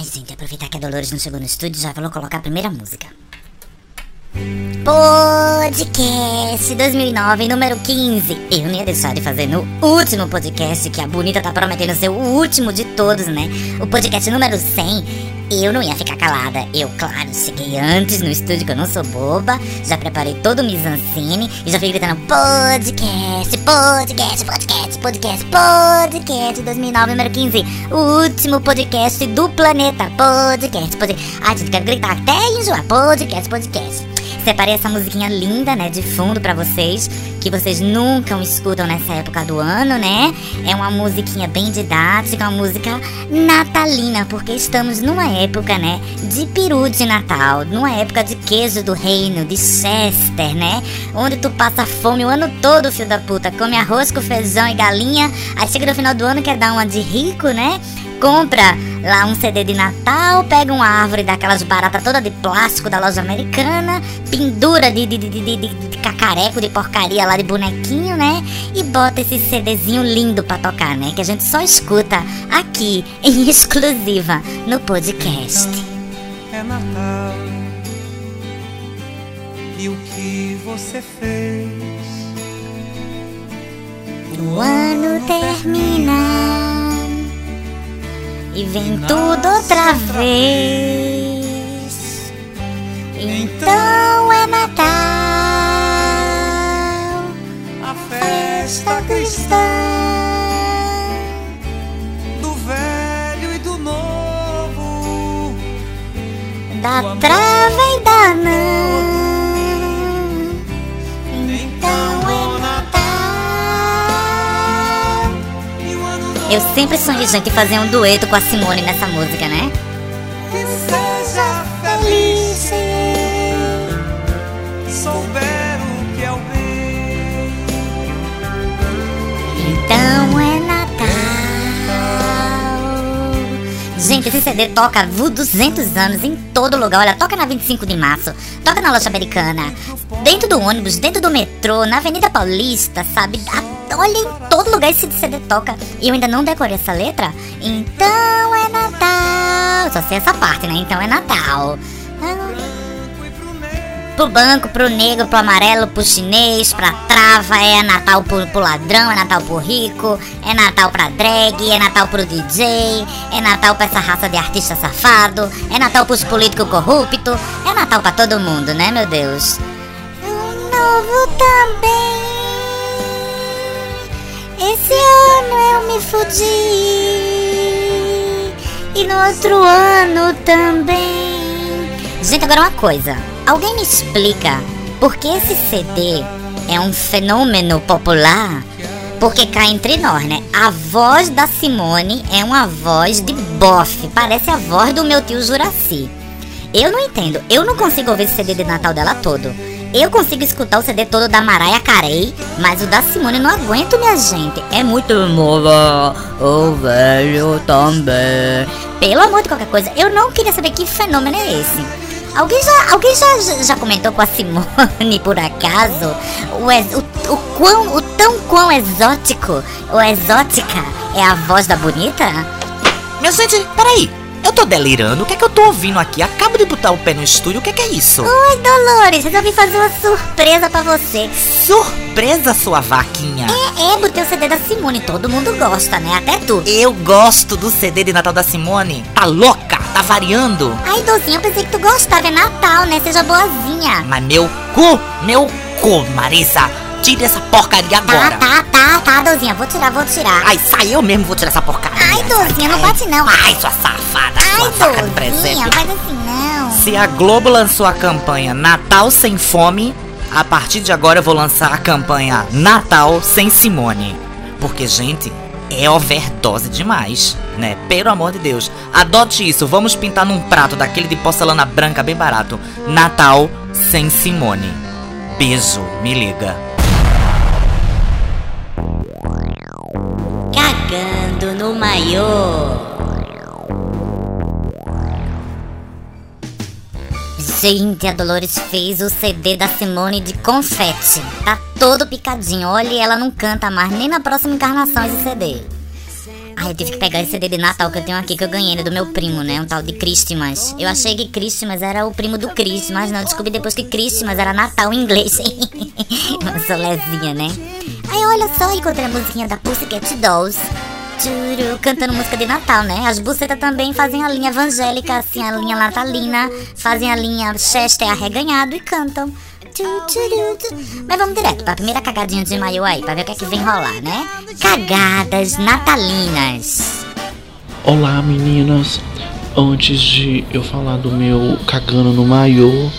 Ai, gente, aproveitar que a Dolores não chegou no estúdio, já vou colocar a primeira música. Podcast 2009, número 15. Eu não ia deixar de fazer no último podcast, que a Bonita tá prometendo ser o último de todos, né? O podcast número 100. Eu não ia ficar calada. Eu, claro, cheguei antes no estúdio, que eu não sou boba. Já preparei todo o mise-en-scène e já fui gritando podcast, podcast, podcast, podcast, podcast 2009, número 15. O último podcast do planeta. Podcast, podcast. Ai, gente, quero gritar até enjoar. Podcast, podcast. Separei essa musiquinha linda, né, de fundo para vocês, que vocês nunca escutam nessa época do ano, né? É uma musiquinha bem didática, uma música natalina, porque estamos numa época, né, de peru de Natal, numa época de queijo do reino, de Chester, né? Onde tu passa fome o ano todo, filho da puta, come arroz com feijão e galinha, aí chega no final do ano quer dar uma de rico, né? compra lá um CD de Natal, pega uma árvore daquelas baratas toda de plástico da loja americana, pendura de, de, de, de, cacareco, de porcaria lá de bonequinho, né? E bota esse CDzinho lindo pra tocar, né? Que a gente só escuta aqui, em exclusiva, no podcast. É Natal. E o que você fez? O ano termina e vem tudo outra vez. Então é Natal, festa cristã do velho e do novo, da trava e da não. Eu sempre sonhei, gente, fazer um dueto com a Simone nessa música, né? Então é Natal. Gente, esse CD toca 200 anos em todo lugar. Olha, toca na 25 de março, toca na loja americana, dentro do ônibus, dentro do metrô, na Avenida Paulista, sabe? Olha, em todo lugar esse CD toca. E eu ainda não decorei essa letra. Então é Natal. Só sei essa parte, né? Então é Natal. Pro banco, pro negro, pro amarelo, pro chinês, pra trava, é Natal pro, pro ladrão, é Natal pro rico, é Natal pra drag, é Natal pro DJ, é Natal pra essa raça de artista safado, é Natal pros políticos corruptos, é Natal pra todo mundo, né, meu Deus? Um novo também. Esse ano eu me fudi. E no outro ano também. Gente, agora uma coisa. Alguém me explica por que esse CD é um fenômeno popular? Porque cá entre nós, né? A voz da Simone é uma voz de bofe. Parece a voz do meu tio Juraci. Eu não entendo. Eu não consigo ouvir esse CD de Natal dela todo. Eu consigo escutar o CD todo da Mariah Carey, mas o da Simone não aguento, minha gente. É muito nova, o velho também. Pelo amor de qualquer coisa, eu não queria saber que fenômeno é esse. Alguém já, alguém já, já comentou com a Simone, por acaso, o, ex, o, o, quão, o tão quão exótico, ou exótica, é a voz da bonita? Minha gente, peraí. Eu tô delirando? O que é que eu tô ouvindo aqui? Acabo de botar o pé no estúdio, o que é que é isso? Oi, Dolores, resolvi fazer uma surpresa pra você. Surpresa, sua vaquinha? É, é, botei o CD da Simone, todo mundo gosta, né? Até tu. Eu gosto do CD de Natal da Simone. Tá louca? Tá variando? Ai, Dozinha, eu pensei que tu gostava, é Natal, né? Seja boazinha. Mas meu cu, meu cu, Marisa. Tire essa porcaria agora. Tá, tá, tá, tá, Dozinha. Vou tirar, vou tirar. Ai, sai, eu mesmo vou tirar essa porcaria. Ai, Dozinha, não bate não. Ai, sua safada, Ai, sua presente. Dozinha, faz assim não. Se a Globo lançou a campanha Natal Sem Fome, a partir de agora eu vou lançar a campanha Natal Sem Simone. Porque, gente, é overdose demais, né? Pelo amor de Deus. Adote isso, vamos pintar num prato daquele de porcelana branca bem barato. Natal Sem Simone. Beijo, me liga. Maiô. Gente, a Dolores fez o CD da Simone de confete. Tá todo picadinho. Olha, ela não canta mais nem na próxima encarnação esse CD. Ai, eu tive que pegar esse CD de Natal que eu tenho aqui, que eu ganhei do meu primo, né? Um tal de Christmas. Eu achei que Christmas era o primo do Christmas, não. Descobri depois que Christmas era Natal em inglês. Uma solezinha, né? Aí, olha só, encontrei a musiquinha da Pussycat Dolls. Tchuru, cantando música de Natal, né? As bucetas também fazem a linha evangélica, assim, a linha natalina. Fazem a linha Chester arreganhado e cantam. Mas vamos direto pra primeira cagadinha de maio aí, pra ver o que é que vem rolar, né? Cagadas natalinas. Olá meninas, antes de eu falar do meu cagando no maiô,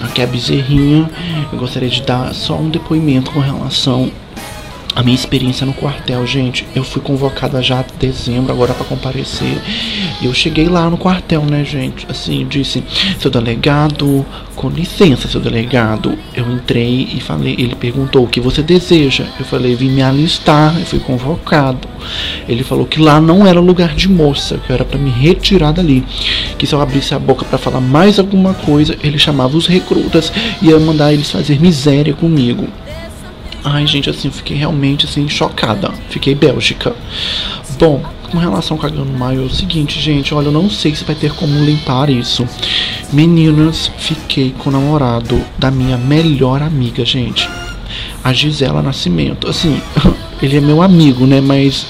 aqui é a bezerrinha, eu gostaria de dar só um depoimento com relação a minha experiência no quartel, gente, eu fui convocada já em dezembro agora para comparecer. E eu cheguei lá no quartel, né, gente? Assim, disse: "Seu delegado, com licença, seu delegado". Eu entrei e falei, ele perguntou: "O que você deseja?". Eu falei: "Vim me alistar". Eu fui convocado. Ele falou que lá não era lugar de moça, que era para me retirar dali. Que se eu abrisse a boca para falar mais alguma coisa, ele chamava os recrutas e ia mandar eles fazer miséria comigo. Ai, gente, assim, fiquei realmente assim chocada. Fiquei bélgica. Bom, com relação ao cagando maio, é o seguinte, gente, olha, eu não sei se vai ter como limpar isso. Meninas, fiquei com o namorado da minha melhor amiga, gente. A Gisela Nascimento. Assim, ele é meu amigo, né? Mas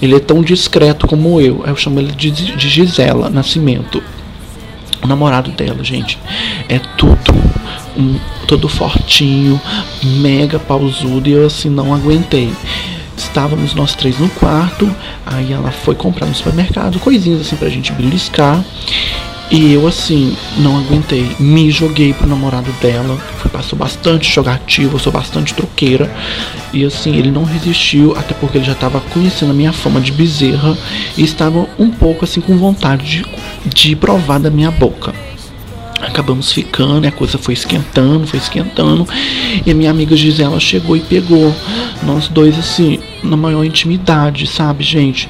ele é tão discreto como eu. Eu chamo ele de, de Gisela Nascimento. O namorado dela, gente, é tudo. Um, todo fortinho, mega pausudo, e eu assim não aguentei. Estávamos nós três no quarto, aí ela foi comprar no supermercado, coisinhas assim pra gente beliscar. E eu assim, não aguentei, me joguei pro namorado dela, fui, passou bastante jogativo, eu sou bastante troqueira. E assim, ele não resistiu, até porque ele já estava conhecendo a minha fama de bezerra e estava um pouco assim com vontade de, de provar da minha boca. Acabamos ficando, a coisa foi esquentando, foi esquentando. E a minha amiga Gisela chegou e pegou nós dois assim, na maior intimidade, sabe, gente?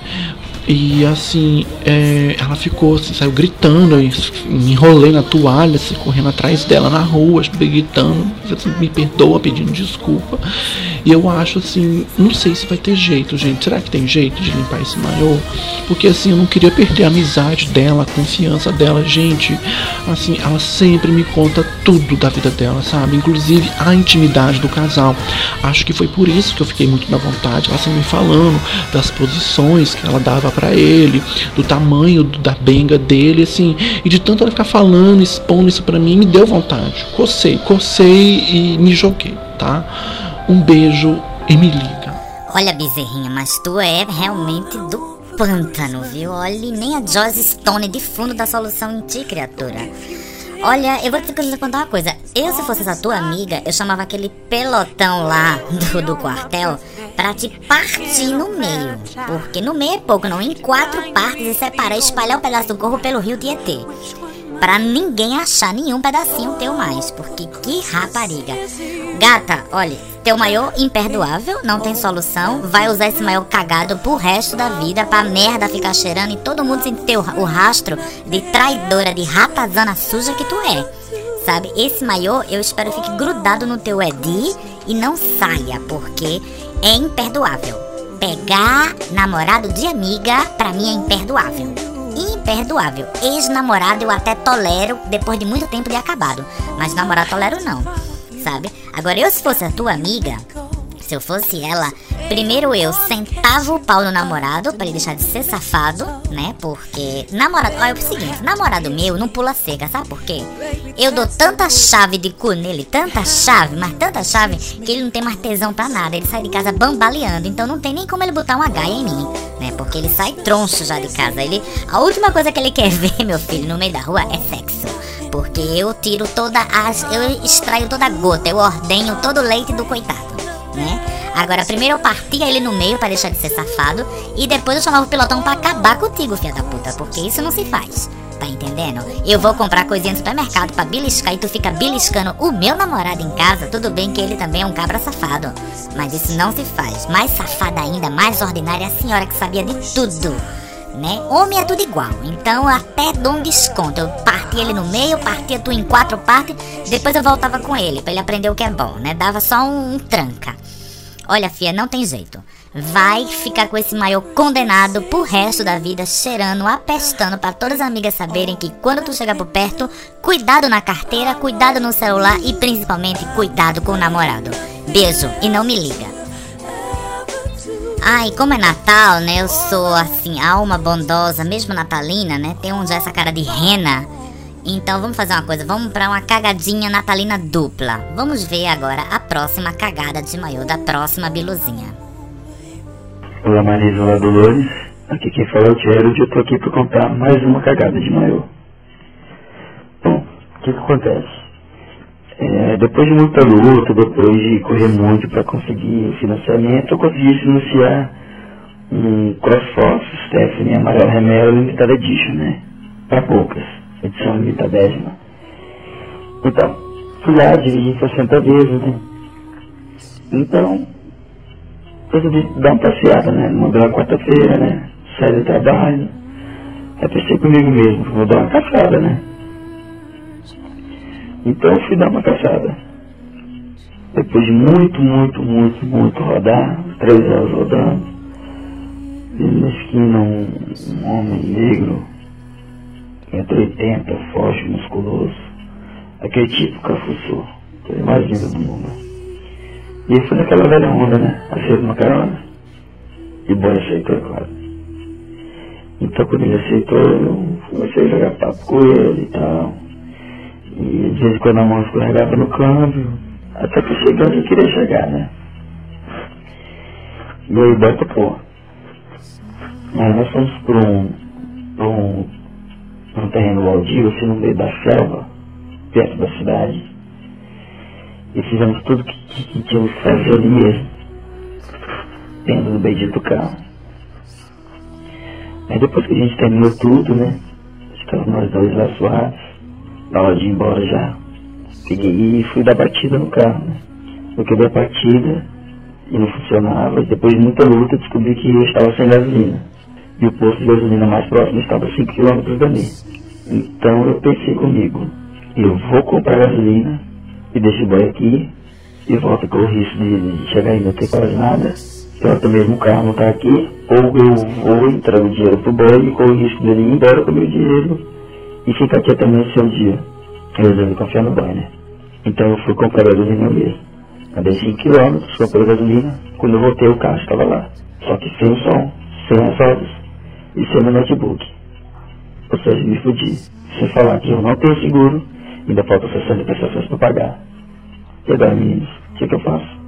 E assim, é, ela ficou, assim, saiu gritando, me enrolei na toalha, assim, correndo atrás dela na rua, gritando, assim, me perdoa, pedindo desculpa. E eu acho assim, não sei se vai ter jeito, gente. Será que tem jeito de limpar esse maiô? Porque assim, eu não queria perder a amizade dela, a confiança dela. Gente, assim, ela sempre me conta tudo da vida dela, sabe? Inclusive a intimidade do casal. Acho que foi por isso que eu fiquei muito na vontade. Ela sempre me falando das posições que ela dava para ele, do tamanho da benga dele, assim. E de tanto ela ficar falando, expondo isso para mim, me deu vontade. Cocei, cocei e me joguei, tá? Um beijo e me liga. Olha, bezerrinha, mas tu é realmente do pântano, viu? Olha, nem a Joyce Stone de fundo da solução em ti, criatura. Olha, eu vou te contar uma coisa. Eu, se fosse essa tua amiga, eu chamava aquele pelotão lá do, do quartel pra te partir no meio. Porque no meio é pouco, não. Em quatro partes e separar, espalhar o um pedaço do corpo pelo rio Tietê. Pra ninguém achar nenhum pedacinho teu mais. Porque que rapariga. Gata, olha, teu maior imperdoável, não tem solução. Vai usar esse maior cagado pro resto da vida, pra merda ficar cheirando e todo mundo sentir o rastro de traidora, de ratazana suja que tu é. Sabe? Esse maior eu espero fique grudado no teu edi e não saia, porque é imperdoável. Pegar namorado de amiga, pra mim é imperdoável imperdoável. Ex-namorado eu até tolero depois de muito tempo de acabado, mas namorado tolero não sabe? Agora, eu se fosse a tua amiga, se eu fosse ela, primeiro eu sentava o pau no namorado para ele deixar de ser safado, né? Porque namorado, olha é o seguinte, namorado meu não pula seca, sabe por quê? Eu dou tanta chave de cu nele, tanta chave, mas tanta chave que ele não tem mais tesão pra nada. Ele sai de casa bambaleando, então não tem nem como ele botar uma gaia em mim, né? Porque ele sai troncho já de casa. Ele, a última coisa que ele quer ver, meu filho, no meio da rua é sexo. Porque eu tiro toda as. Eu extraio toda a gota, eu ordenho todo o leite do coitado, né? Agora, primeiro eu partia ele no meio para deixar de ser safado. E depois eu chamava o pilotão para acabar contigo, filha da puta. Porque isso não se faz. Tá entendendo? Eu vou comprar coisinha no supermercado pra beliscar e tu fica beliscando o meu namorado em casa. Tudo bem que ele também é um cabra safado. Mas isso não se faz. Mais safada ainda, mais ordinária é a senhora que sabia de tudo né? Homem é tudo igual. Então até dou um desconto. Eu partia ele no meio, partia tu em quatro partes, depois eu voltava com ele, para ele aprender o que é bom, né? Dava só um, um tranca. Olha, fia, não tem jeito. vai ficar com esse maior condenado pro resto da vida, cheirando, apestando para todas as amigas saberem que quando tu chegar por perto, cuidado na carteira, cuidado no celular e principalmente cuidado com o namorado. Beijo e não me liga. Ai, como é Natal, né? Eu sou assim, alma bondosa, mesmo natalina, né? Tem já essa cara de rena. Então vamos fazer uma coisa, vamos para uma cagadinha natalina dupla. Vamos ver agora a próxima cagada de maiô da próxima biluzinha. Olá Marisa, olá Dolores. Aqui quem fala é o Gerald e eu tô aqui para contar mais uma cagada de maiô. Bom, o que que acontece? É, depois de muita luta, depois de correr muito para conseguir financiamento, eu consegui financiar um CrossFox Stephanie Amarelo Remelo Limitada Edition, né? Para poucas, edição limitadésima. Então, fui lá, dirigi 60 vezes, né? Então, decidi dar uma passeada, né? Mandou uma quarta-feira, né? Saí do trabalho. Aí pensei comigo mesmo, vou dar uma caçada, né? Então fui dar uma caçada. Depois de muito, muito, muito, muito rodar, três horas rodando, vi na esquina um, um homem negro, entre 80, forte, musculoso, aquele tipo cafuçu, coisa mais linda do mundo. E ele foi naquela velha onda, né? Aceita uma carona. E o boy aceitou, é claro. Então quando ele aceitou, eu comecei a jogar papo com ele e tal. E de vez em quando a mão escorregava no câmbio, até que chegou onde eu queria chegar, né? E aí bota pô. Mas nós fomos por um, um, por um terreno baldio, assim no meio da selva, perto da cidade. E fizemos tudo que, que, que tínhamos que fazer ali. Dentro do bendito carro. Aí depois que a gente terminou tudo, né? Ficamos nós dois lá suaves na hora de ir embora já. Peguei e fui dar batida no carro. Né? Eu quebrei a partida e não funcionava. Depois de muita luta descobri que eu estava sem gasolina. E o posto de gasolina mais próximo estava a 5 km dali. Então eu pensei comigo, eu vou comprar gasolina e deixo o boy aqui e volto com o risco de chegar e não ter quase nada. Pronto, mesmo o carro não está aqui, ou eu vou entrar o dinheiro pro boy e com o risco dele ir embora com o meu dinheiro e fica aqui até amanhecer um dia. Eu resolvi confiar no banho, né? Então eu fui comprar gasolina mesmo. Andei 5 km, comprei gasolina. Quando eu voltei, o carro estava lá. Só que sem o som, sem as rodas e sem meu notebook. Ou seja, me fudi. Sem falar que eu não tenho seguro, ainda falta 60 prestações para pagar. E agora, meninos, o que, que eu faço?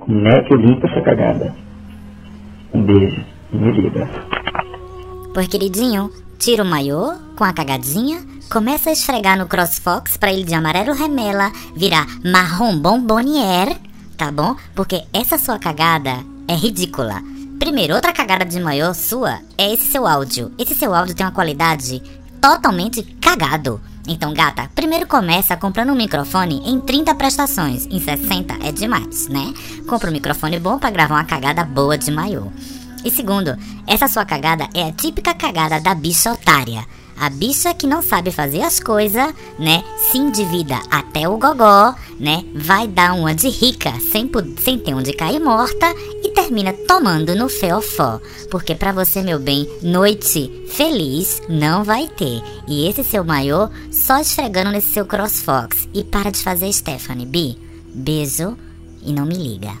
Como é que eu limpo essa cagada? Um beijo e me liga. Pois, queridinho, tira o maiô com a cagadinha, começa a esfregar no CrossFox para ele de amarelo remela virar marrom bombonier, tá bom? Porque essa sua cagada é ridícula. Primeiro, outra cagada de maiô sua é esse seu áudio. Esse seu áudio tem uma qualidade totalmente cagado. Então, gata, primeiro começa comprando um microfone em 30 prestações. Em 60 é demais, né? Compra um microfone bom para gravar uma cagada boa de maiô. E segundo, essa sua cagada é a típica cagada da bicha otária. A bicha que não sabe fazer as coisas, né? Se endivida até o gogó, né? Vai dar uma de rica sem, sem ter onde cair morta e termina tomando no feofó. Porque para você, meu bem, noite feliz não vai ter. E esse seu maiô só esfregando nesse seu crossfox. E para de fazer Stephanie B. Beijo e não me liga.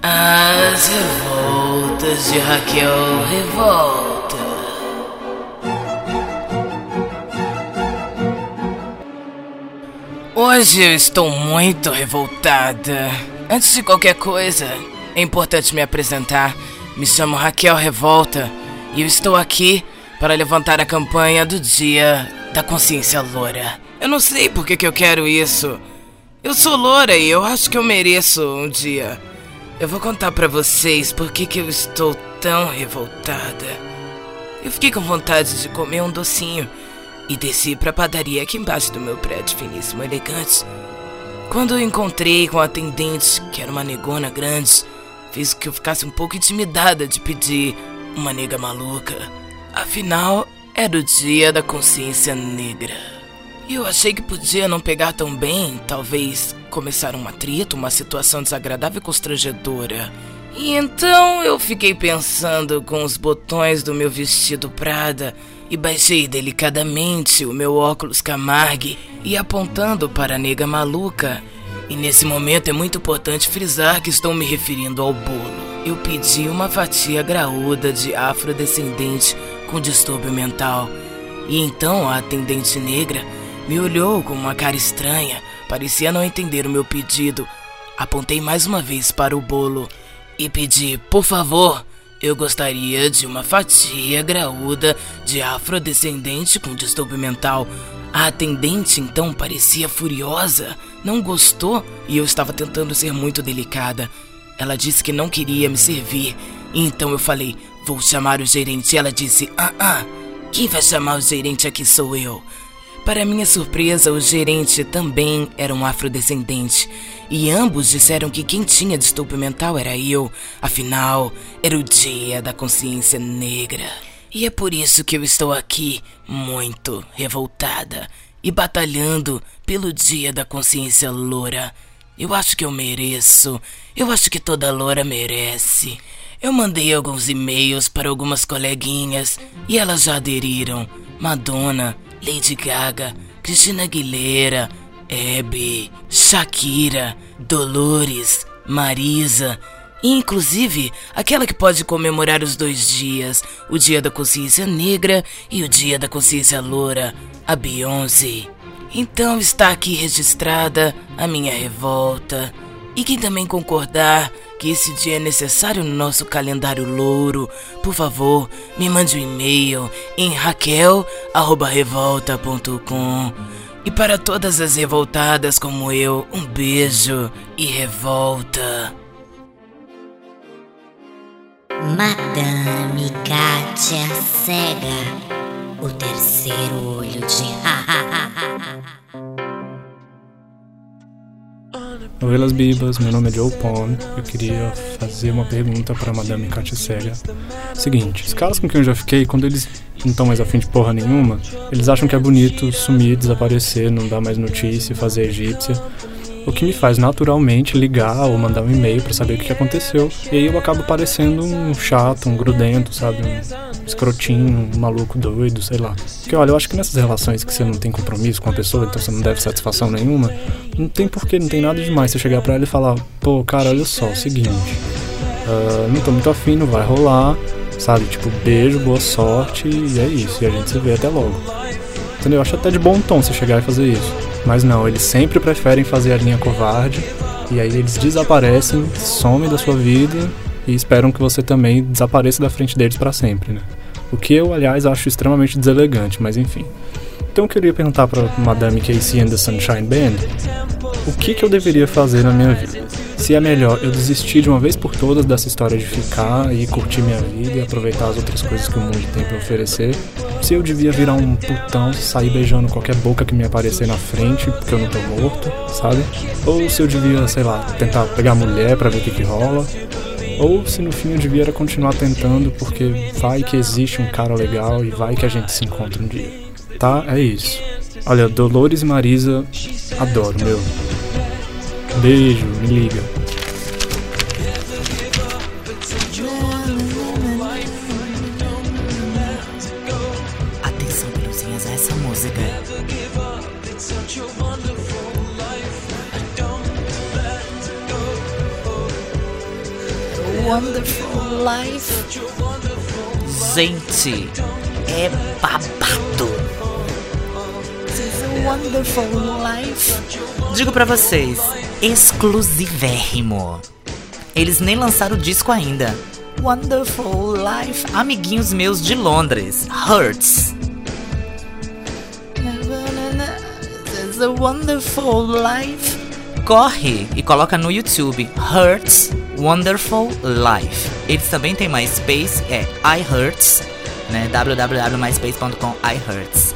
As revoltas de Raquel Revolta. Hoje eu estou muito revoltada. Antes de qualquer coisa, é importante me apresentar. Me chamo Raquel Revolta e eu estou aqui para levantar a campanha do Dia da Consciência Loura. Eu não sei por que, que eu quero isso. Eu sou loura e eu acho que eu mereço um dia. Eu vou contar para vocês por que, que eu estou tão revoltada. Eu fiquei com vontade de comer um docinho e desci para a padaria aqui embaixo do meu prédio finíssimo elegante. Quando eu encontrei com a atendente, que era uma negona grande, fez que eu ficasse um pouco intimidada de pedir uma nega maluca. Afinal, era o dia da consciência negra. Eu achei que podia não pegar tão bem, talvez começar um atrito, uma situação desagradável e constrangedora. E então eu fiquei pensando com os botões do meu vestido Prada e baixei delicadamente o meu óculos Camargue e apontando para a nega maluca. E nesse momento é muito importante frisar que estou me referindo ao bolo. Eu pedi uma fatia graúda de afrodescendente com distúrbio mental. E então a atendente negra me olhou com uma cara estranha, parecia não entender o meu pedido. Apontei mais uma vez para o bolo e pedi, por favor, eu gostaria de uma fatia graúda de afrodescendente com distúrbio mental. A atendente então parecia furiosa, não gostou e eu estava tentando ser muito delicada. Ela disse que não queria me servir, então eu falei: Vou chamar o gerente. Ela disse: Ah, ah, quem vai chamar o gerente aqui sou eu. Para minha surpresa, o gerente também era um afrodescendente. E ambos disseram que quem tinha distúrbio mental era eu. Afinal, era o dia da consciência negra. E é por isso que eu estou aqui, muito revoltada e batalhando pelo dia da consciência loura. Eu acho que eu mereço. Eu acho que toda loura merece. Eu mandei alguns e-mails para algumas coleguinhas e elas já aderiram. Madonna, Lady Gaga, Cristina Aguilera, Abby, Shakira, Dolores, Marisa, e inclusive aquela que pode comemorar os dois dias, o Dia da Consciência Negra e o Dia da Consciência Loura, a Beyoncé. Então está aqui registrada a minha revolta. E quem também concordar que esse dia é necessário no nosso calendário louro, por favor, me mande um e-mail em raquel@revolta.com. E para todas as revoltadas como eu, um beijo e revolta. Madame Kátia Cega, o terceiro olho de Las Bibas, meu nome é Joe Pond. Eu queria fazer uma pergunta para Madame Katia. Seguinte, os caras com quem eu já fiquei, quando eles não estão mais afim de porra nenhuma, eles acham que é bonito sumir, desaparecer, não dar mais notícia, fazer egípcia. O que me faz naturalmente ligar ou mandar um e-mail para saber o que aconteceu. E aí eu acabo parecendo um chato, um grudento, sabe? Um escrotinho, um maluco doido, sei lá. Porque olha, eu acho que nessas relações que você não tem compromisso com a pessoa, então você não deve satisfação nenhuma, não tem porquê, não tem nada demais você chegar pra ela e falar: pô, cara, olha só, é o seguinte, uh, não tô muito afim, não vai rolar, sabe? Tipo, beijo, boa sorte e é isso. E a gente se vê até logo. Entendeu? Eu acho até de bom tom você chegar e fazer isso. Mas não, eles sempre preferem fazer a linha covarde. E aí eles desaparecem, somem da sua vida e esperam que você também desapareça da frente deles para sempre, né? O que eu, aliás, acho extremamente deselegante, mas enfim. Então eu queria perguntar para Madame Casey and the Sunshine Band o que, que eu deveria fazer na minha vida. Se é melhor eu desistir de uma vez por todas dessa história de ficar e curtir minha vida e aproveitar as outras coisas que o mundo tem para oferecer, se eu devia virar um putão, sair beijando qualquer boca que me aparecer na frente, porque eu não tô morto, sabe? Ou se eu devia, sei lá, tentar pegar mulher para ver o que, que rola. Ou se no fim eu devia continuar tentando, porque vai que existe um cara legal e vai que a gente se encontra um dia. Tá? É isso. Olha, Dolores e Marisa, adoro, meu. Beijo, me liga. Atenção, peluzinhas, a essa música. Wonderful Life. Gente, é babado. Wonderful Life. Digo pra vocês, exclusivérrimo. Eles nem lançaram o disco ainda. Wonderful Life. Amiguinhos meus de Londres. Hurts. There's a wonderful life. Corre e coloca no YouTube Hurts Wonderful Life. Eles também têm MySpace, é iHurts, né? www.myspace.com iHurts.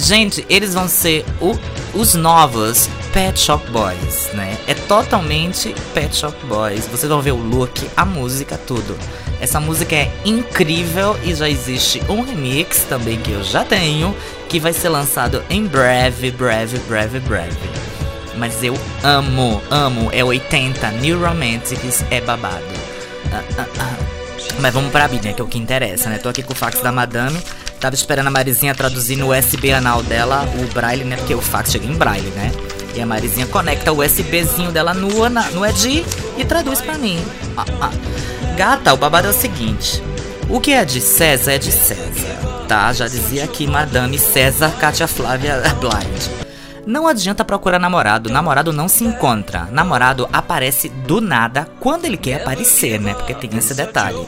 Gente, eles vão ser o, os novos Pet Shop Boys, né? É totalmente Pet Shop Boys. Vocês vão ver o look, a música, tudo. Essa música é incrível e já existe um remix também que eu já tenho. que vai ser lançado em breve, breve, breve, breve. Mas eu amo, amo. É 80, New Romantics é babado. Ah, ah, ah. Mas vamos pra Bíblia, que é o que interessa, né? Tô aqui com o fax da Madame. Tava esperando a Marizinha traduzir no USB anal dela o braille, né? Porque o fax chega em braille, né? E a Marizinha conecta o USBzinho dela no, no ED e traduz pra mim. Ah, ah. Gata, o babado é o seguinte. O que é de César é de César, tá? Já dizia aqui Madame César Cátia Flávia Blind. Não adianta procurar namorado, namorado não se encontra. Namorado aparece do nada quando ele quer aparecer, né? Porque tem esse detalhe.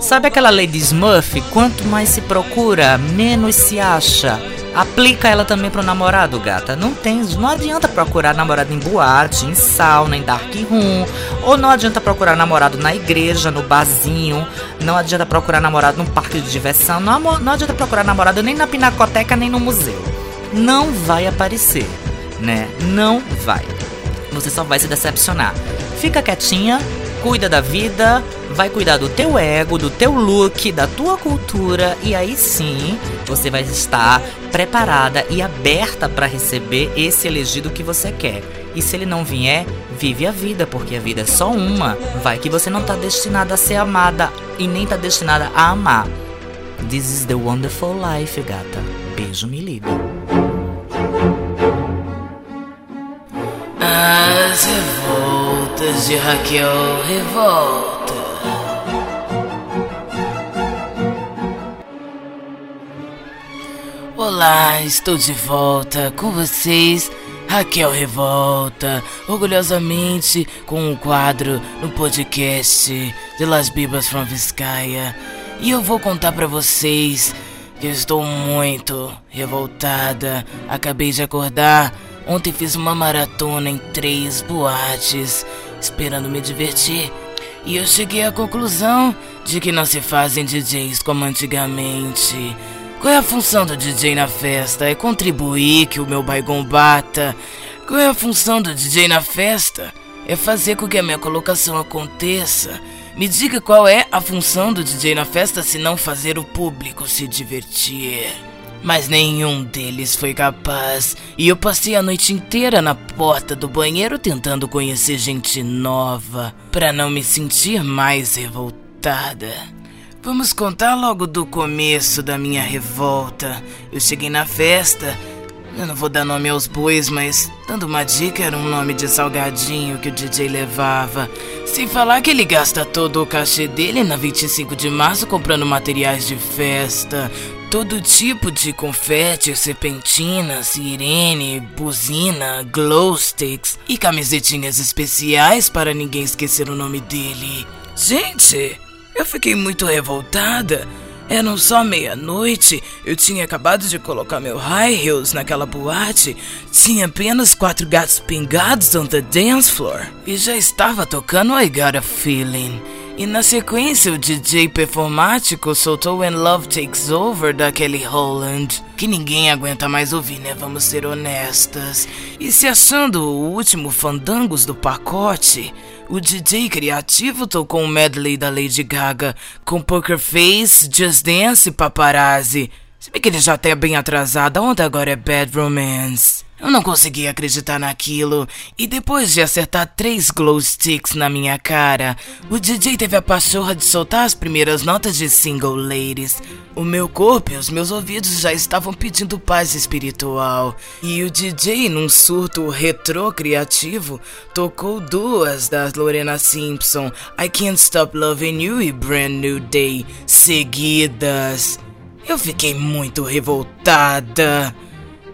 Sabe aquela de Smurf? Quanto mais se procura, menos se acha. Aplica ela também pro namorado, gata. Não tem, não adianta procurar namorado em boate, em sauna, em dark room, ou não adianta procurar namorado na igreja, no barzinho, não adianta procurar namorado num parque de diversão, não, não adianta procurar namorado nem na pinacoteca, nem no museu. Não vai aparecer, né? Não vai. Você só vai se decepcionar. Fica quietinha, cuida da vida, vai cuidar do teu ego, do teu look, da tua cultura e aí sim você vai estar preparada e aberta para receber esse elegido que você quer. E se ele não vier, vive a vida, porque a vida é só uma. Vai que você não tá destinada a ser amada e nem tá destinada a amar. This is the wonderful life, gata. Beijo, me liga. As revoltas de Raquel Revolta. Olá, estou de volta com vocês, Raquel Revolta, orgulhosamente com um quadro no podcast de Las Bibas from Vizcaya. E eu vou contar pra vocês que eu estou muito revoltada. Acabei de acordar. Ontem fiz uma maratona em três boates, esperando me divertir. E eu cheguei à conclusão de que não se fazem DJs como antigamente. Qual é a função do DJ na festa? É contribuir que o meu baigon bata. Qual é a função do DJ na festa? É fazer com que a minha colocação aconteça. Me diga qual é a função do DJ na festa se não fazer o público se divertir. Mas nenhum deles foi capaz, e eu passei a noite inteira na porta do banheiro tentando conhecer gente nova, para não me sentir mais revoltada. Vamos contar logo do começo da minha revolta. Eu cheguei na festa. Eu não vou dar nome aos bois, mas dando uma dica, era um nome de salgadinho que o DJ levava. Sem falar que ele gasta todo o cachê dele na 25 de março comprando materiais de festa. Todo tipo de confete, serpentina, sirene, buzina, glow sticks e camisetinhas especiais para ninguém esquecer o nome dele. Gente, eu fiquei muito revoltada. Eram só meia-noite, eu tinha acabado de colocar meu high heels naquela boate, tinha apenas quatro gatos pingados on the dance floor e já estava tocando I Got a Feeling. E na sequência, o DJ performático soltou When Love Takes Over da Kelly Holland, que ninguém aguenta mais ouvir, né? Vamos ser honestas. E se achando o último fandangos do pacote, o DJ criativo tocou um medley da Lady Gaga com Poker Face, Just Dance e Paparazzi. Se bem que ele já tá bem atrasado, a onda agora é Bad Romance. Eu não consegui acreditar naquilo, e depois de acertar três glow sticks na minha cara, o DJ teve a pachorra de soltar as primeiras notas de Single Ladies. O meu corpo e os meus ouvidos já estavam pedindo paz espiritual, e o DJ, num surto retrô criativo, tocou duas das Lorena Simpson, I Can't Stop Loving You e Brand New Day, seguidas. Eu fiquei muito revoltada.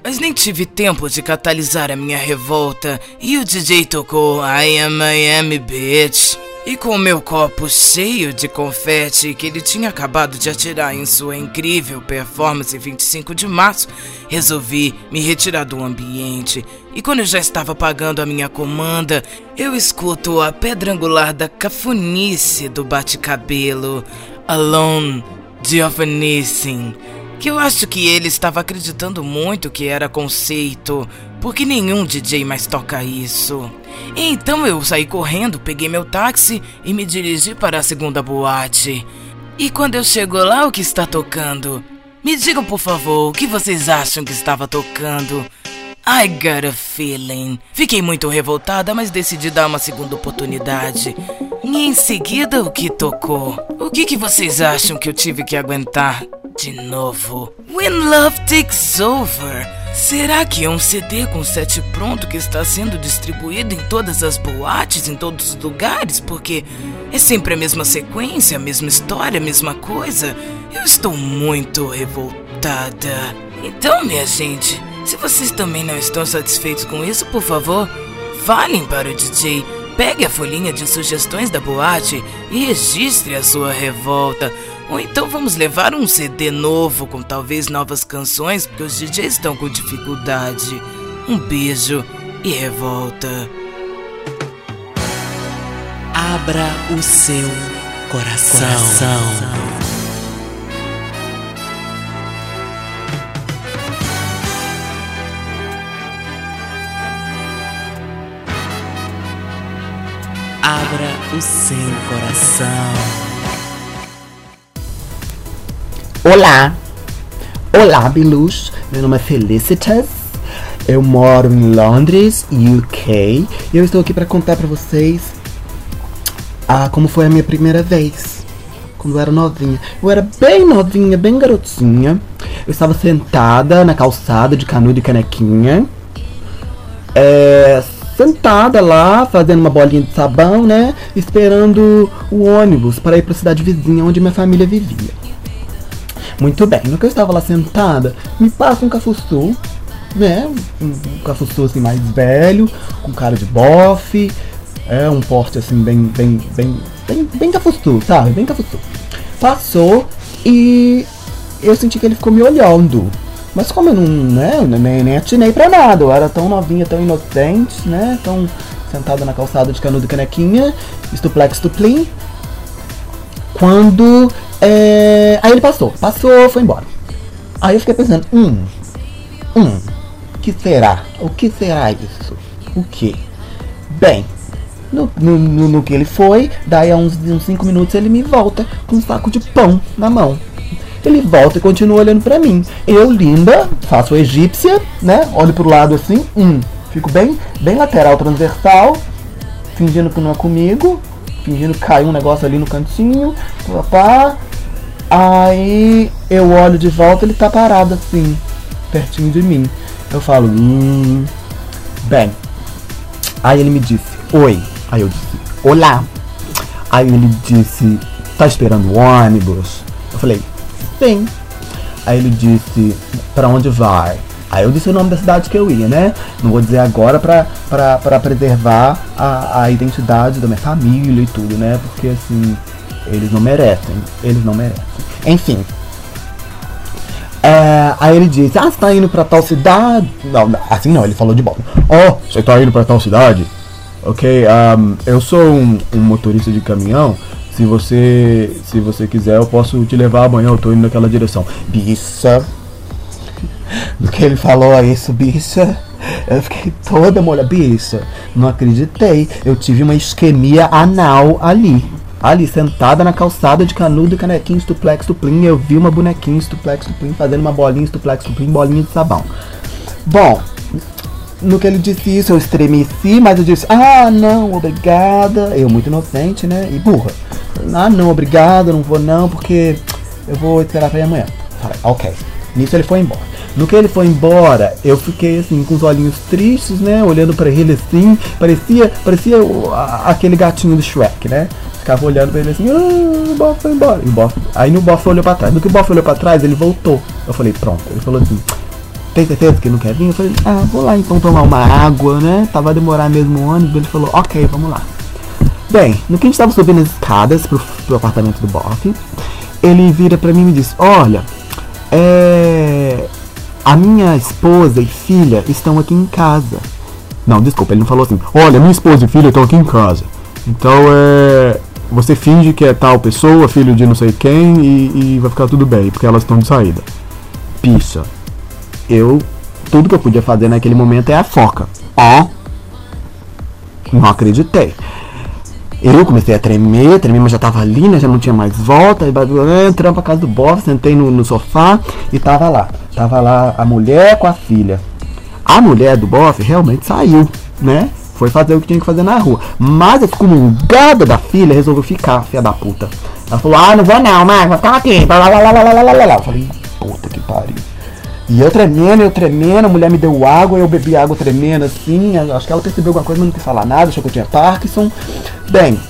Mas nem tive tempo de catalisar a minha revolta e o DJ tocou I Am Miami Bitch. E com o meu copo cheio de confete que ele tinha acabado de atirar em sua incrível performance 25 de março, resolvi me retirar do ambiente. E quando eu já estava pagando a minha comanda, eu escuto a pedra angular da cafonice do bate-cabelo. Alone, de que eu acho que ele estava acreditando muito que era conceito, porque nenhum DJ mais toca isso. Então eu saí correndo, peguei meu táxi e me dirigi para a segunda boate. E quando eu chego lá, o que está tocando? Me digam, por favor, o que vocês acham que estava tocando? I got a feeling. Fiquei muito revoltada, mas decidi dar uma segunda oportunidade. E em seguida, o que tocou? O que, que vocês acham que eu tive que aguentar de novo? When Love Takes Over. Será que é um CD com set pronto que está sendo distribuído em todas as boates, em todos os lugares? Porque é sempre a mesma sequência, a mesma história, a mesma coisa. Eu estou muito revoltada. Então, minha gente, se vocês também não estão satisfeitos com isso, por favor, falem para o DJ. Pegue a folhinha de sugestões da boate e registre a sua revolta. Ou então vamos levar um CD novo com talvez novas canções, porque os DJs estão com dificuldade. Um beijo e revolta. Abra o seu coração. Abra o seu coração. Olá! Olá, Bilus! Meu nome é Felicitas. Eu moro em Londres, UK. E eu estou aqui para contar para vocês ah, como foi a minha primeira vez. Quando eu era novinha. Eu era bem novinha, bem garotinha. Eu estava sentada na calçada de canudo e canequinha. É, sentada lá, fazendo uma bolinha de sabão, né? Esperando o ônibus para ir para a cidade vizinha onde minha família vivia. Muito bem, no que eu estava lá sentada, me passa um cafuçu, né? Um, um assim mais velho, com cara de bofe, é um porte assim bem, bem, bem, bem, bem cafuçu, sabe? Bem cafuçu. Passou e eu senti que ele ficou me olhando. Mas como eu não, né, nem, nem atinei pra nada, eu era tão novinha, tão inocente, né, tão sentada na calçada de canudo e canequinha, estuplex, estuplim. Quando, é... aí ele passou, passou, foi embora. Aí eu fiquei pensando, hum, hum, que será? O que será isso? O que? Bem, no, no, no, no que ele foi, daí a uns 5 minutos ele me volta com um saco de pão na mão. Ele volta e continua olhando pra mim. Eu, linda, faço a egípcia, né? Olho pro lado assim, hum, fico bem, bem lateral, transversal, fingindo que não é comigo, fingindo que caiu um negócio ali no cantinho, papá. Aí eu olho de volta, ele tá parado assim, pertinho de mim. Eu falo, hum, bem. Aí ele me disse, oi. Aí eu disse, olá. Aí ele disse, tá esperando o ônibus? Eu falei, Aí ele disse, pra onde vai? Aí eu disse o nome da cidade que eu ia, né? Não vou dizer agora pra, pra, pra preservar a, a identidade da minha família e tudo, né? Porque assim, eles não merecem. Eles não merecem. Enfim. É, aí ele disse, ah, você tá indo pra tal cidade? Não, assim não, ele falou de volta. Oh, você tá indo pra tal cidade? Ok, um, eu sou um, um motorista de caminhão. Se você, se você quiser, eu posso te levar amanhã. Eu tô indo naquela direção. Bicha. Do que ele falou isso, bicha. Eu fiquei toda molhada. Bicha, não acreditei. Eu tive uma isquemia anal ali. Ali, sentada na calçada de canudo canequinha estuplex duplim. Eu vi uma bonequinha estuplex duplim fazendo uma bolinha estuplex duplim, bolinha de sabão. Bom, no que ele disse isso, eu estremeci, mas eu disse, ah, não, obrigada. Eu, muito inocente, né? E burra. Ah, não, obrigada, não vou não, porque eu vou esperar pra ir amanhã. Falei, ok. Nisso ele foi embora. No que ele foi embora, eu fiquei assim, com os olhinhos tristes, né? Olhando pra ele assim. Parecia, parecia o- a- aquele gatinho do Shrek, né? Ficava olhando pra ele assim, ah, o Boff foi embora. O Boff, aí no Boff olhou pra trás. No que o Boff olhou pra trás, ele voltou. Eu falei, pronto. Ele falou assim, tem certeza que não quer vir? Eu falei, ah, vou lá então tomar uma água, né? Tava a demorar mesmo o ônibus. Ele falou, ok, vamos lá. Bem, no que a gente tava subindo as escadas pro, pro apartamento do Boff, ele vira pra mim e me diz, olha, é. A minha esposa e filha estão aqui em casa. Não, desculpa, ele não falou assim, olha, minha esposa e filha estão aqui em casa. Então é. Você finge que é tal pessoa, filho de não sei quem, e, e vai ficar tudo bem, porque elas estão de saída. Picha eu tudo que eu podia fazer naquele momento é a foca. Ó. Não acreditei. Eu comecei a tremer, tremer, mas já tava ali, né? Já não tinha mais volta. E né, entramos pra casa do boss, sentei no, no sofá e tava lá. Tava lá a mulher com a filha. A mulher do boss realmente saiu, né? Foi fazer o que tinha que fazer na rua. Mas a excomungada da filha resolveu ficar, filha da puta. Ela falou, ah, não vou não, mãe, vou ficar aqui. Eu falei, puta que pariu. E eu tremendo, eu tremendo, a mulher me deu água, eu bebi água tremendo assim. Acho que ela percebeu alguma coisa, mas não quis falar nada, achou que eu tinha Parkinson. Bem,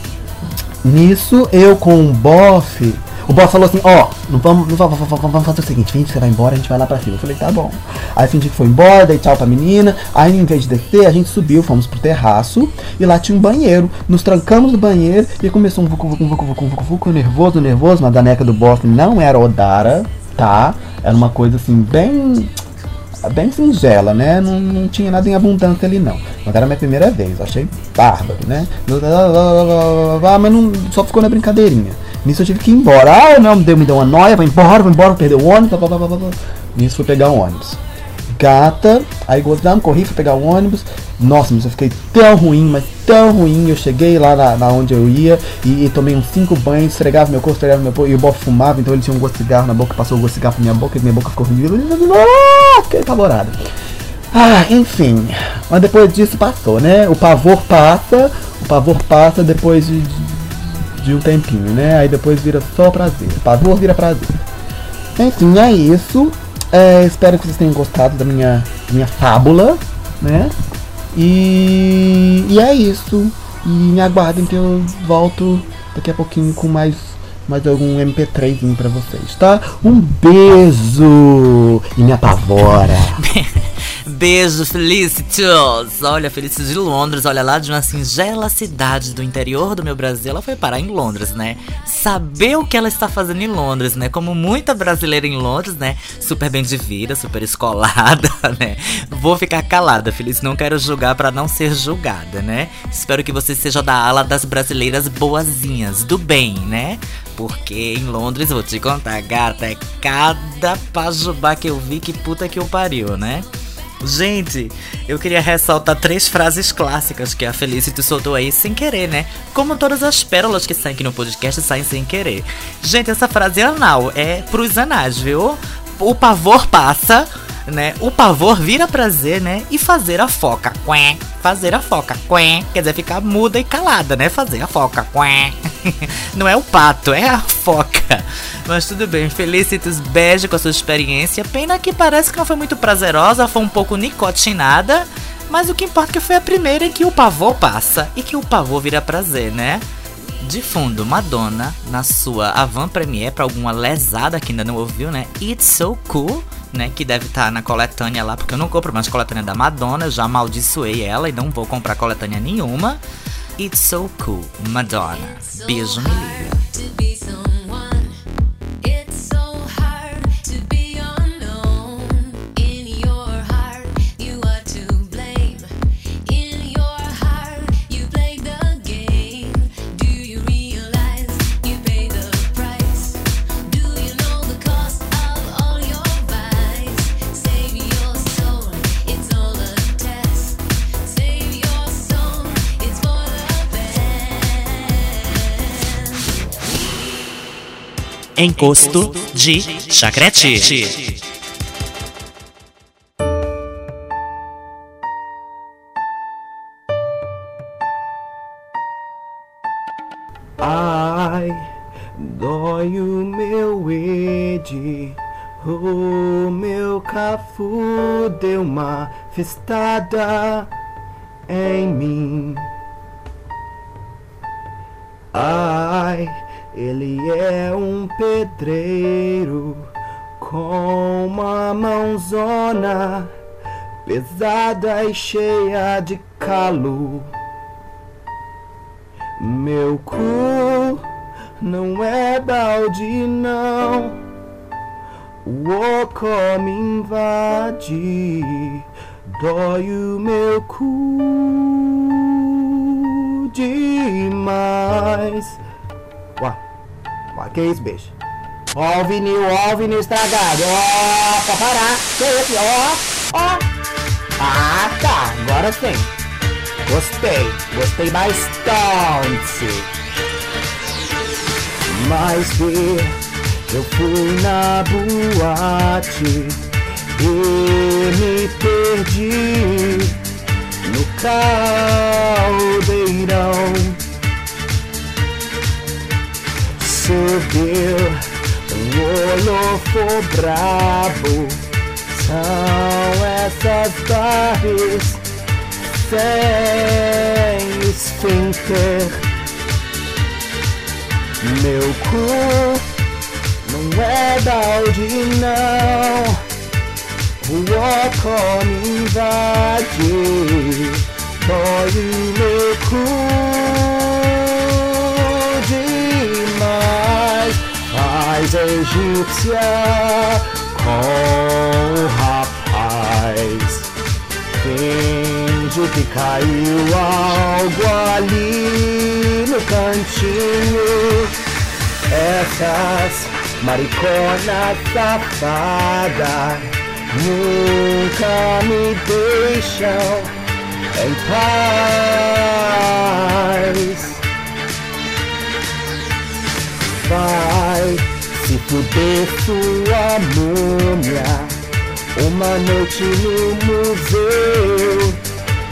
nisso eu com um bofe. O boss falou assim, ó, não vamos, não vamos, vamos, fazer o seguinte, finge que você vai embora, a gente vai lá pra cima. Eu falei, tá bom. Aí fingi que foi embora, dei tchau pra menina. Aí em vez de descer, a gente subiu, fomos pro terraço e lá tinha um banheiro. Nos trancamos no banheiro e começou um vucu, vucu, vucu, vucu, vucu, vucu, nervoso, nervoso. Mas a neca do boss não era Odara, tá? Era uma coisa assim, bem bem singela, né? Não, não tinha nada em abundância ali não. Mas era a minha primeira vez, achei bárbaro, né? Mas não, só ficou na brincadeirinha. Nisso eu tive que ir embora. Ah, não, me deu, me deu uma noia, vou embora, vou embora, vou perder o ônibus. Blá, blá, blá, blá. Nisso fui pegar o ônibus. Gata, aí gozamos, corri, fui pegar o ônibus. Nossa, mas eu fiquei tão ruim, mas tão ruim. Eu cheguei lá na, na onde eu ia e, e tomei uns cinco banhos, esfregava meu corpo, esfregava meu corpo, e o Bob fumava, então ele tinha um gosto de cigarro na boca, passou o gosto de cigarro pra minha boca, e minha boca ficou ruim. Ah, fiquei apavorado. Ah, enfim. Mas depois disso passou, né? O pavor passa, o pavor passa depois de, de, de um tempinho, né? Aí depois vira só prazer. Pavor vira prazer. Enfim, é isso. É, espero que vocês tenham gostado da minha, minha fábula, né? E, e é isso. E me aguardem que eu volto daqui a pouquinho com mais, mais algum MP3 pra vocês, tá? Um beijo! E me apavora! Beijo, Felicitos! Olha, Felicitos de Londres, olha lá de uma singela cidade do interior do meu Brasil. Ela foi parar em Londres, né? Saber o que ela está fazendo em Londres, né? Como muita brasileira em Londres, né? Super bem de vida, super escolada, né? Vou ficar calada, Feliz. Não quero julgar para não ser julgada, né? Espero que você seja da ala das brasileiras boazinhas, do bem, né? Porque em Londres, vou te contar, gata, é cada pajubá que eu vi que puta que eu pariu, né? Gente, eu queria ressaltar três frases clássicas que a Felicity soltou aí sem querer, né? Como todas as pérolas que saem aqui no podcast saem sem querer. Gente, essa frase é anal, é pros anais, viu? O pavor passa, né? O pavor vira prazer, né? E fazer a foca, quém. Fazer a foca, quém. Quer dizer, ficar muda e calada, né? Fazer a foca, quém. Não é o pato, é a foca. Mas tudo bem, Felicitos, beijo com a sua experiência. Pena que parece que não foi muito prazerosa, foi um pouco nicotinada. Mas o que importa é que foi a primeira que o pavor passa e que o pavor vira prazer, né? De fundo, Madonna, na sua Avant Premiere, pra alguma lesada que ainda não ouviu, né? It's So Cool, né? Que deve estar na coletânea lá, porque eu não compro mais coletânea da Madonna, já amaldiçoei ela e não vou comprar coletânea nenhuma. It's So Cool, Madonna. Beijo, me liga. Encosto de Chacrete. Ai, dói o meu Ed, o meu cafu deu uma festada em mim. Pedreiro com uma mãozona pesada e cheia de calo. Meu cu não é balde, não. O oco me invade, dói o meu cu demais. Ué, ué, que isso, bicho? Ó o vinil, ó o vinil estragado, ó, pra parar, que isso, ó, ó. Ah, tá, agora sim. Gostei, gostei bastante. Mas vê, eu fui na boate e me perdi no caldeirão. Subiu um olofo brabo. São essas bares sem esfíncter. Meu cu não é balde não O óculos me invade Dói o meu cu Faz egípcia com o rapaz. Finge que caiu algo ali no cantinho. Essas mariconas safadas Nunca me deixam em paz. Vai se fuder sua múmia uma noite no museu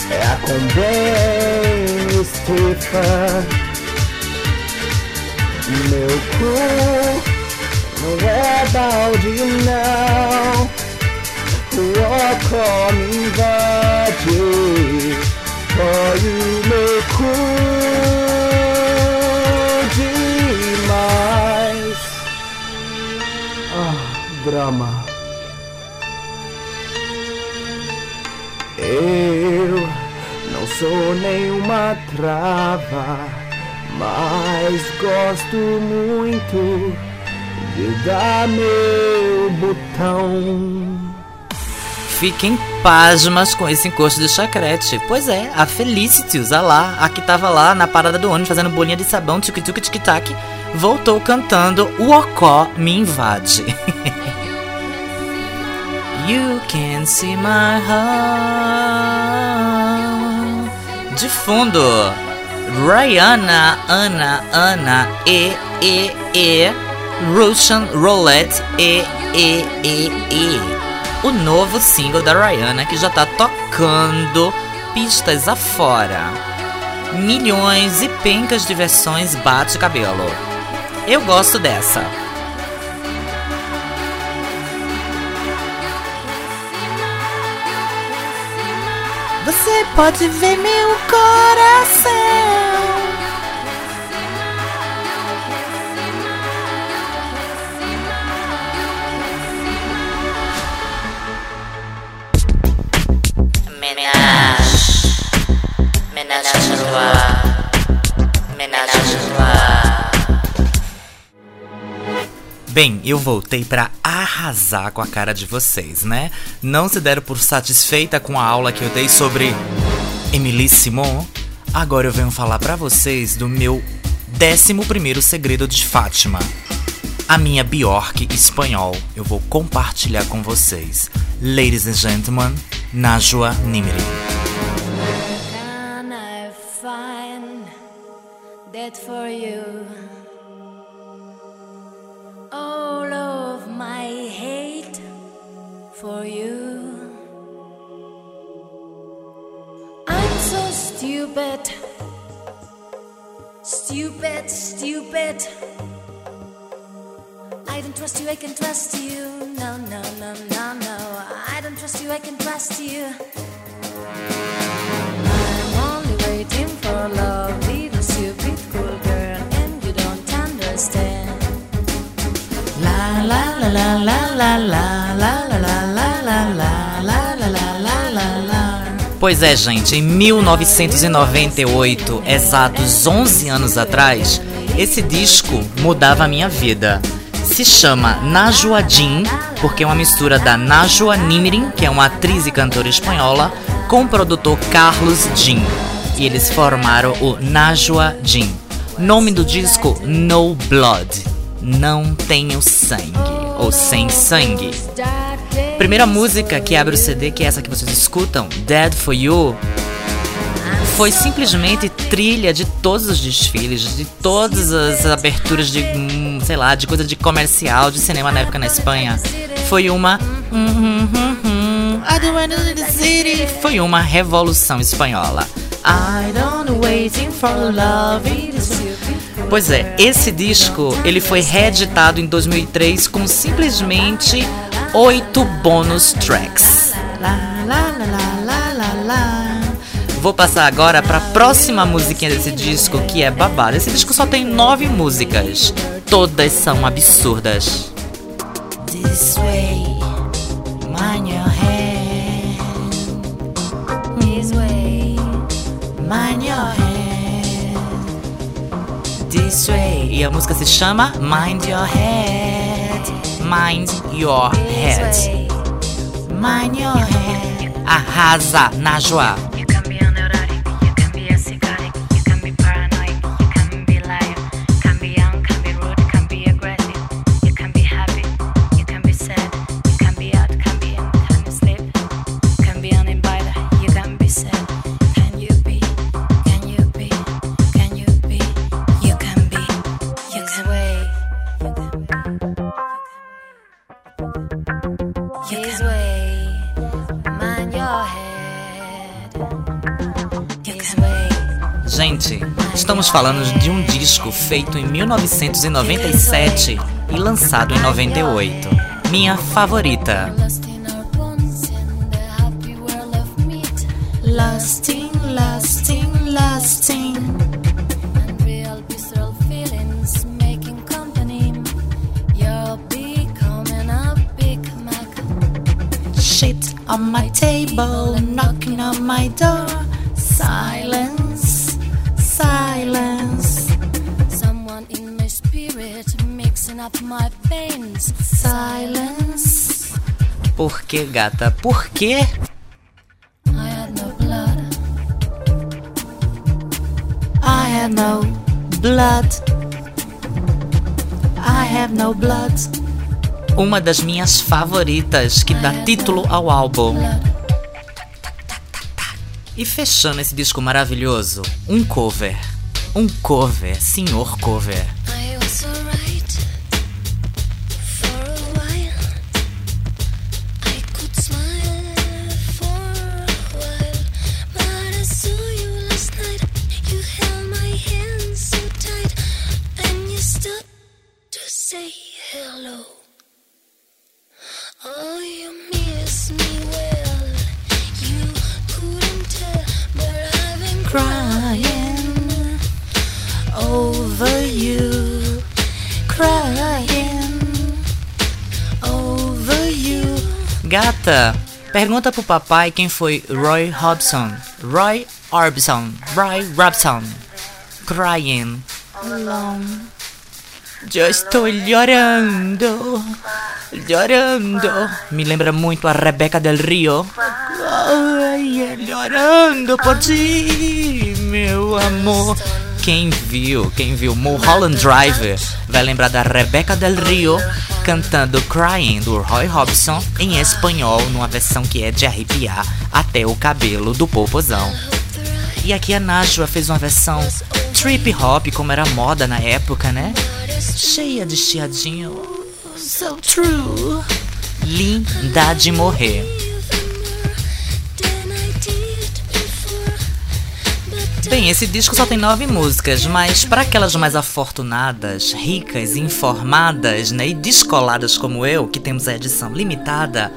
é a com Ben Stefan. Meu cu não é balde não. O óculos me invade, dói o meu cu Ah, drama. Eu não sou nenhuma trava, mas gosto muito de dar meu botão. Fiquem pasmas com esse encosto de chacrete. Pois é, a Felicity, usa lá, a que tava lá na parada do ônibus fazendo bolinha de sabão, tic-tic, tic-tac, voltou cantando O Ocó Me Invade. You can see my heart. De fundo, Rihanna, Ana, Ana, E, E, E, Russian Roulette, E, E, E, E. O novo single da Rihanna que já tá tocando pistas afora. Milhões e pencas de versões bate cabelo. Eu gosto dessa. Você pode ver meu coração. Ménage, Bem, eu voltei pra arrasar com a cara de vocês, né? Não se deram por satisfeita com a aula que eu dei sobre Emily Simon? Agora eu venho falar pra vocês do meu 11 segredo de Fátima. A minha Bjork espanhol. Eu vou compartilhar com vocês. Ladies and gentlemen, Najwa Nimri. Can I find that for you? All of my hate for you. I'm so stupid. Stupid, stupid. I don't trust you, I can trust you. No, no, no, no, no. I don't trust you, I can trust you. I'm only waiting for love, little stupid cool girl, and you don't understand. Pois é, gente, em 1998, exatos 11 anos atrás, esse disco mudava a minha vida. Se chama Najwa Jean, porque é uma mistura da Najwa Nimrin, que é uma atriz e cantora espanhola, com o produtor Carlos Jean. E eles formaram o Najwa Jean. Nome do disco No Blood. Não tenho sangue, ou sem sangue. Primeira música que abre o CD, que é essa que vocês escutam, Dead for You, foi simplesmente trilha de todos os desfiles, de todas as aberturas de, hum, sei lá, de coisa de comercial, de cinema na época na Espanha. Foi uma. hum, I don't Foi uma revolução espanhola. Pois é, esse disco ele foi reeditado em 2003 com simplesmente oito bônus tracks. Vou passar agora para a próxima musiquinha desse disco que é babado. Esse disco só tem nove músicas, todas são absurdas. This way, mind your hand. Mind your hand. This way. E a música se chama Mind Your Head. Mind Your Head. Mind Your Head. Arrasa, Najwa. Estamos falando de um disco feito em 1997 e lançado em 98. Minha favorita. Lasting, lasting, lasting. On my table, knocking on my door. Que, gata? Por quê? I had no blood. I have no blood. I have no blood. Uma das minhas favoritas que dá título ao álbum. E fechando esse disco maravilhoso, um cover. Um cover, senhor cover. Pergunta pro papai quem foi Roy Hobson. Roy Orbison. Roy Robson. Crying alone. Já estou chorando. Chorando. Me lembra muito a Rebeca del Rio. Ai, chorando por ti, meu amor. Quem viu, quem viu Mulholland Drive vai lembrar da Rebeca del Rio cantando Crying do Roy Hobson em espanhol, numa versão que é de arrepiar até o cabelo do popozão. E aqui a Najwa fez uma versão trip hop, como era moda na época, né? Cheia de chiadinho. So true. Linda de morrer. Bem, esse disco só tem nove músicas, mas para aquelas mais afortunadas, ricas, informadas né, e descoladas como eu, que temos a edição limitada,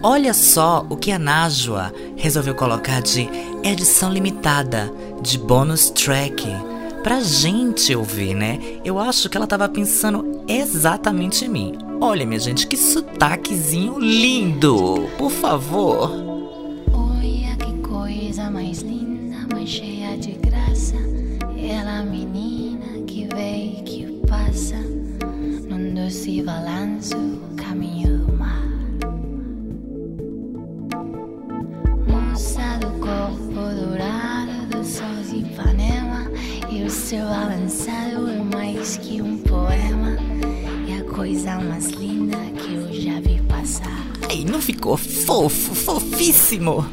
olha só o que a Najwa resolveu colocar de edição limitada, de bônus track, pra gente ouvir, né? Eu acho que ela tava pensando exatamente em mim. Olha, minha gente, que sotaquezinho lindo! Por favor. Olha que coisa mais linda, mais cheia graça. Ela menina que vem e que passa num doce balanço, caminho do mar. Moça do corpo dourado do sol de Ipanema e o seu balançado é mais que um poema. É a coisa mais linda que eu já vi passar. Ai, não ficou fofo, fofíssimo?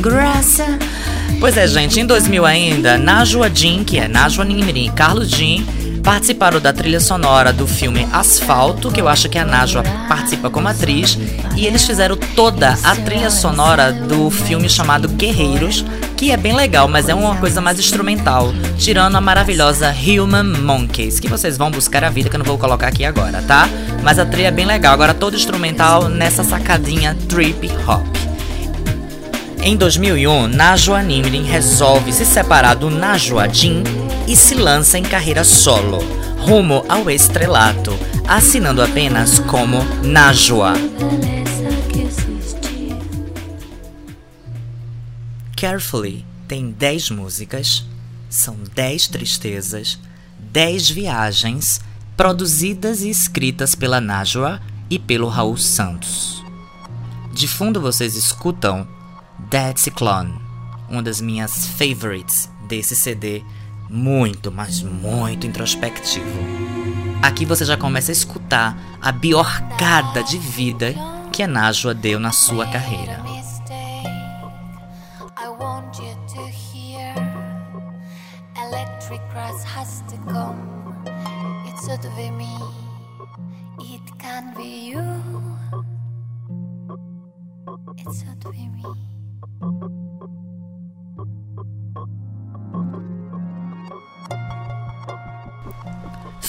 Graça. Pois é, gente, em 2000 ainda, Najwa Jean, que é Najwa Nimri e Carlos Jean, participaram da trilha sonora do filme Asfalto, que eu acho que a Najwa participa como atriz, e eles fizeram toda a trilha sonora do filme chamado Guerreiros, que é bem legal, mas é uma coisa mais instrumental, tirando a maravilhosa Human Monkeys, que vocês vão buscar a vida, que eu não vou colocar aqui agora, tá? Mas a trilha é bem legal, agora todo instrumental nessa sacadinha trip hop. Em 2001, Najwa Nimrin resolve se separar do Najwa Jin e se lança em carreira solo, rumo ao estrelato, assinando apenas como Najwa. Carefully tem 10 músicas, são 10 tristezas, 10 viagens, produzidas e escritas pela Najwa e pelo Raul Santos. De fundo vocês escutam Dead Cyclone, uma das minhas favorites desse CD, muito, mas muito introspectivo. Aqui você já começa a escutar a biorcada de vida que a Najwa deu na sua carreira.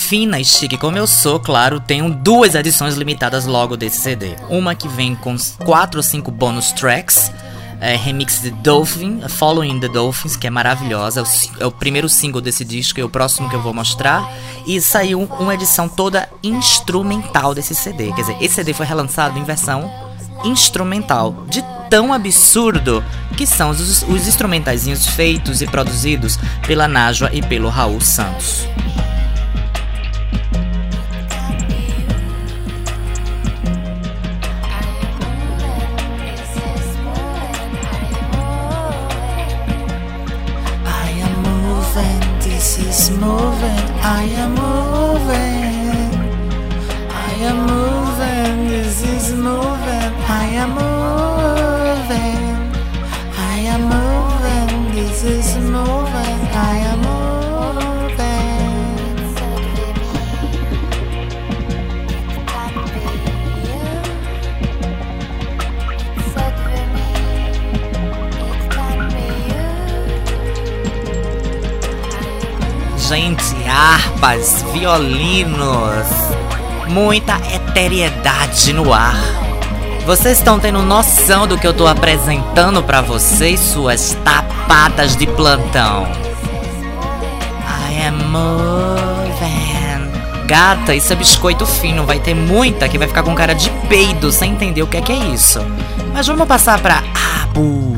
Fina e chique como eu sou, claro, tenho duas edições limitadas logo desse CD. Uma que vem com quatro ou cinco bonus tracks, é, remix de Dolphin, Following the Dolphins, que é maravilhosa, é o, é o primeiro single desse disco e o próximo que eu vou mostrar. E saiu uma edição toda instrumental desse CD. Quer dizer, esse CD foi relançado em versão instrumental, de tão absurdo que são os, os feitos e produzidos pela Najwa e pelo Raul Santos. Moving, I am moving. I am moving, this is moving, I am moving. Gente, harpas, violinos, muita eteriedade no ar. Vocês estão tendo noção do que eu tô apresentando pra vocês, suas tapadas de plantão? I am moving. Gata, isso é biscoito fino, vai ter muita que vai ficar com cara de peido sem entender o que é que é isso. Mas vamos passar pra Abu.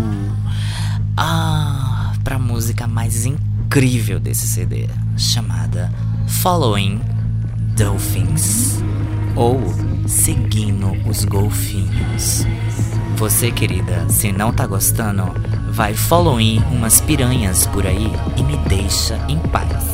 Ah, pra música mais incrível desse CD, chamada Following Dolphins ou Seguindo os Golfinhos. Você, querida, se não tá gostando, vai following umas piranhas por aí e me deixa em paz.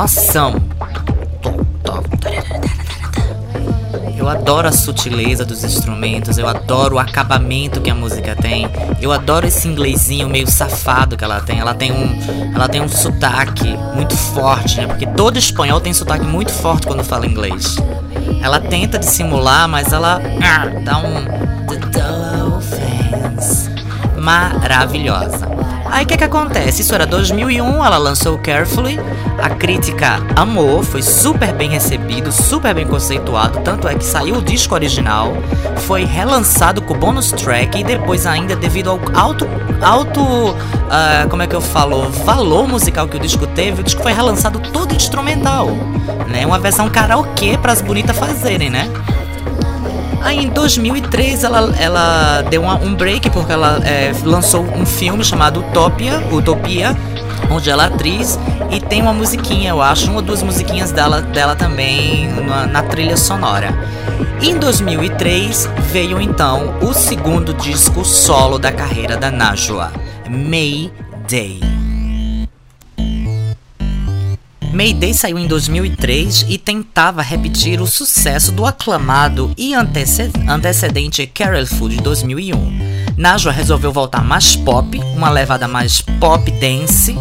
Noção. Eu adoro a sutileza dos instrumentos, eu adoro o acabamento que a música tem. Eu adoro esse inglesinho meio safado que ela tem. Ela tem um, ela tem um sotaque muito forte, né? Porque todo espanhol tem sotaque muito forte quando fala inglês. Ela tenta dissimular, mas ela ah, dá um The Dolphins. Maravilhosa. Aí o que que acontece? Isso era 2001, ela lançou Carefully, a crítica amou, foi super bem recebido, super bem conceituado, tanto é que saiu o disco original, foi relançado com bônus track e depois ainda devido ao alto, alto, ah, como é que eu falo, valor musical que o disco teve, o disco foi relançado todo instrumental, né? Uma versão karaokê para as bonitas fazerem, né? Aí em 2003 ela, ela deu uma- um break porque ela é, lançou um filme chamado Utopia, Utopia, onde ela é atriz e tem uma musiquinha, eu acho, uma ou duas musiquinhas dela, dela também na, na trilha sonora. Em 2003 veio então o segundo disco solo da carreira da Najwa, Mayday. Mayday saiu em 2003 e tentava repetir o sucesso do aclamado e antece- antecedente Carolful de 2001. Najwa resolveu voltar mais pop, uma levada mais pop dance,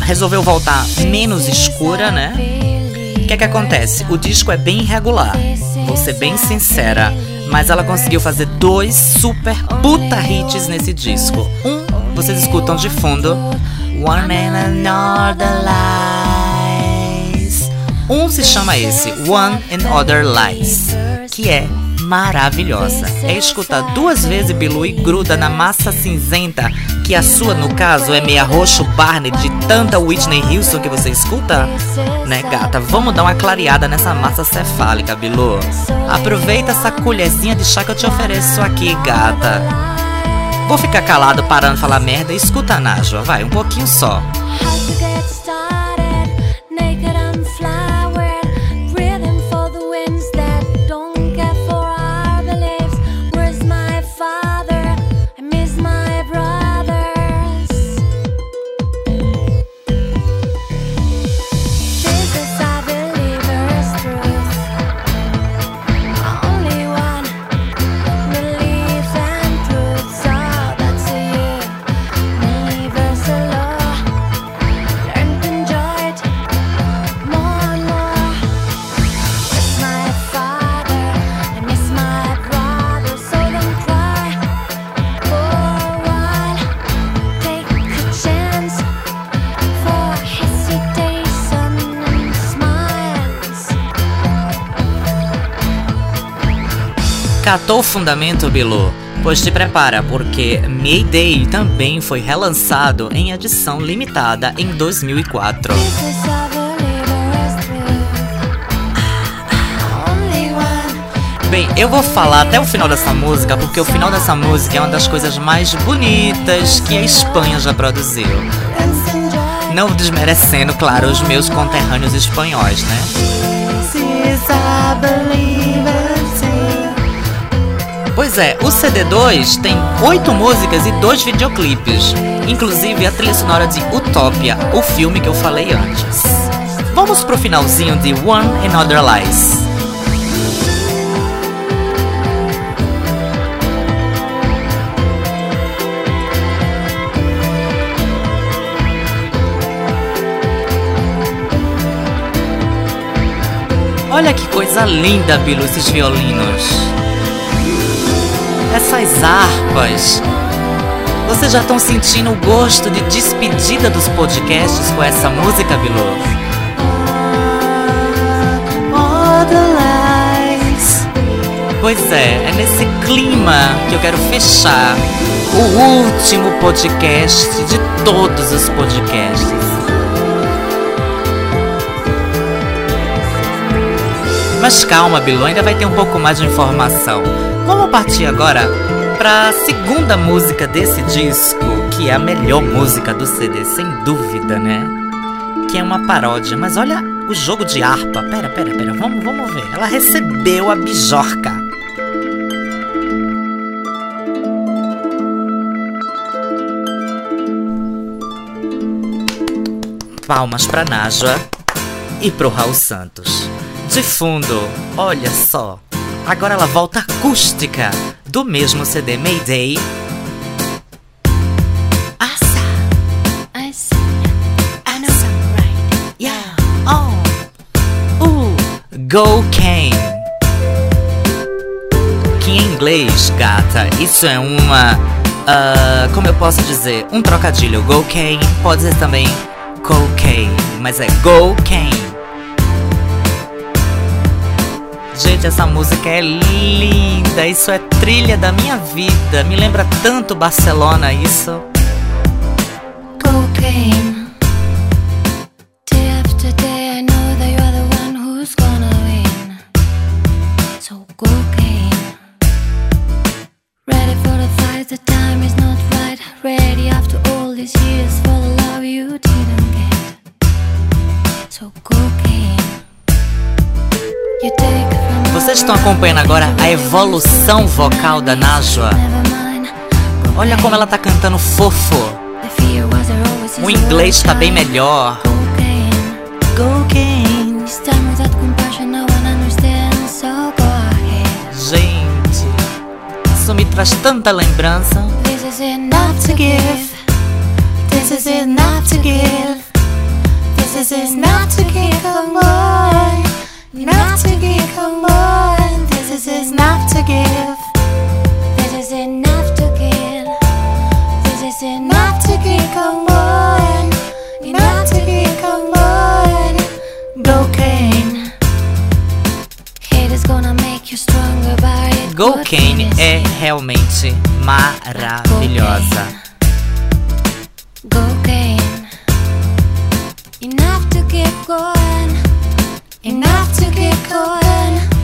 resolveu voltar menos escura, né? O que é que acontece? O disco é bem irregular, vou ser bem sincera, mas ela conseguiu fazer dois super puta hits nesse disco. Um, vocês escutam de fundo, One and Another Lies. Um se chama esse, One and Other Lies, que é maravilhosa. É escutar duas vezes Bilu e gruda na massa cinzenta, que a sua, no caso, é meia roxo Barney de tanta Whitney Houston que você escuta? Né, gata? Vamos dar uma clareada nessa massa cefálica, Bilu. Aproveita essa colherzinha de chá que eu te ofereço aqui, gata. Vou ficar calado parando falar merda e escuta a Najwa, vai, um pouquinho só. Catou o fundamento, Bilu? Pois te prepara, porque Mayday também foi relançado em edição limitada em 2004. This is our believer's truth. Only one. Bem, eu vou falar até o final dessa música, porque o final dessa música é uma das coisas mais bonitas que a Espanha já produziu. Não desmerecendo, claro, os meus conterrâneos espanhóis, né? Pois é, o CD2 tem oito músicas e dois videoclipes, inclusive a trilha sonora de Utopia, o filme que eu falei antes. Vamos pro finalzinho de One and Other Lies. Olha que coisa linda, Bilu, esses violinos. Essas harpas. Vocês já estão sentindo o gosto de despedida dos podcasts com essa música, Bilu? Pois é, é nesse clima que eu quero fechar o último podcast de todos os podcasts. Mas calma, Bilu, ainda vai ter um pouco mais de informação. Vamos partir agora para a segunda música desse disco, que é a melhor música do CD, sem dúvida, né? Que é uma paródia. Mas olha o jogo de harpa. Pera, pera, pera. Vamos, vamos ver. Ela recebeu a bijorca. Palmas pra Najwa e pro Raul Santos. De fundo, olha só. Agora ela volta acústica do mesmo CD Mayday. Oh, uh, Go Kane. Que em inglês, gata, isso é uma ah, como eu posso dizer, um trocadilho. Go Kane pode ser também cocaine, mas é Go Kane. Gente, essa música é linda. Isso é trilha da minha vida. Me lembra tanto Barcelona isso. cocaine. You didn't get. So cocaine. You take Vocês estão acompanhando agora a evolução vocal da Najwa. Olha como ela tá cantando fofo. O inglês tá bem melhor. Gente, isso me traz tanta lembrança. This is enough to give. This is enough to give. This is enough to give. Come on. Enough to give. On. This is enough to give. This is enough to give. This is enough to give. Come on. Enough to. Hate is gonna make you stronger, but it Go Kane é realmente maravilhosa. cocaine. Enough to keep going. Enough to keep. Going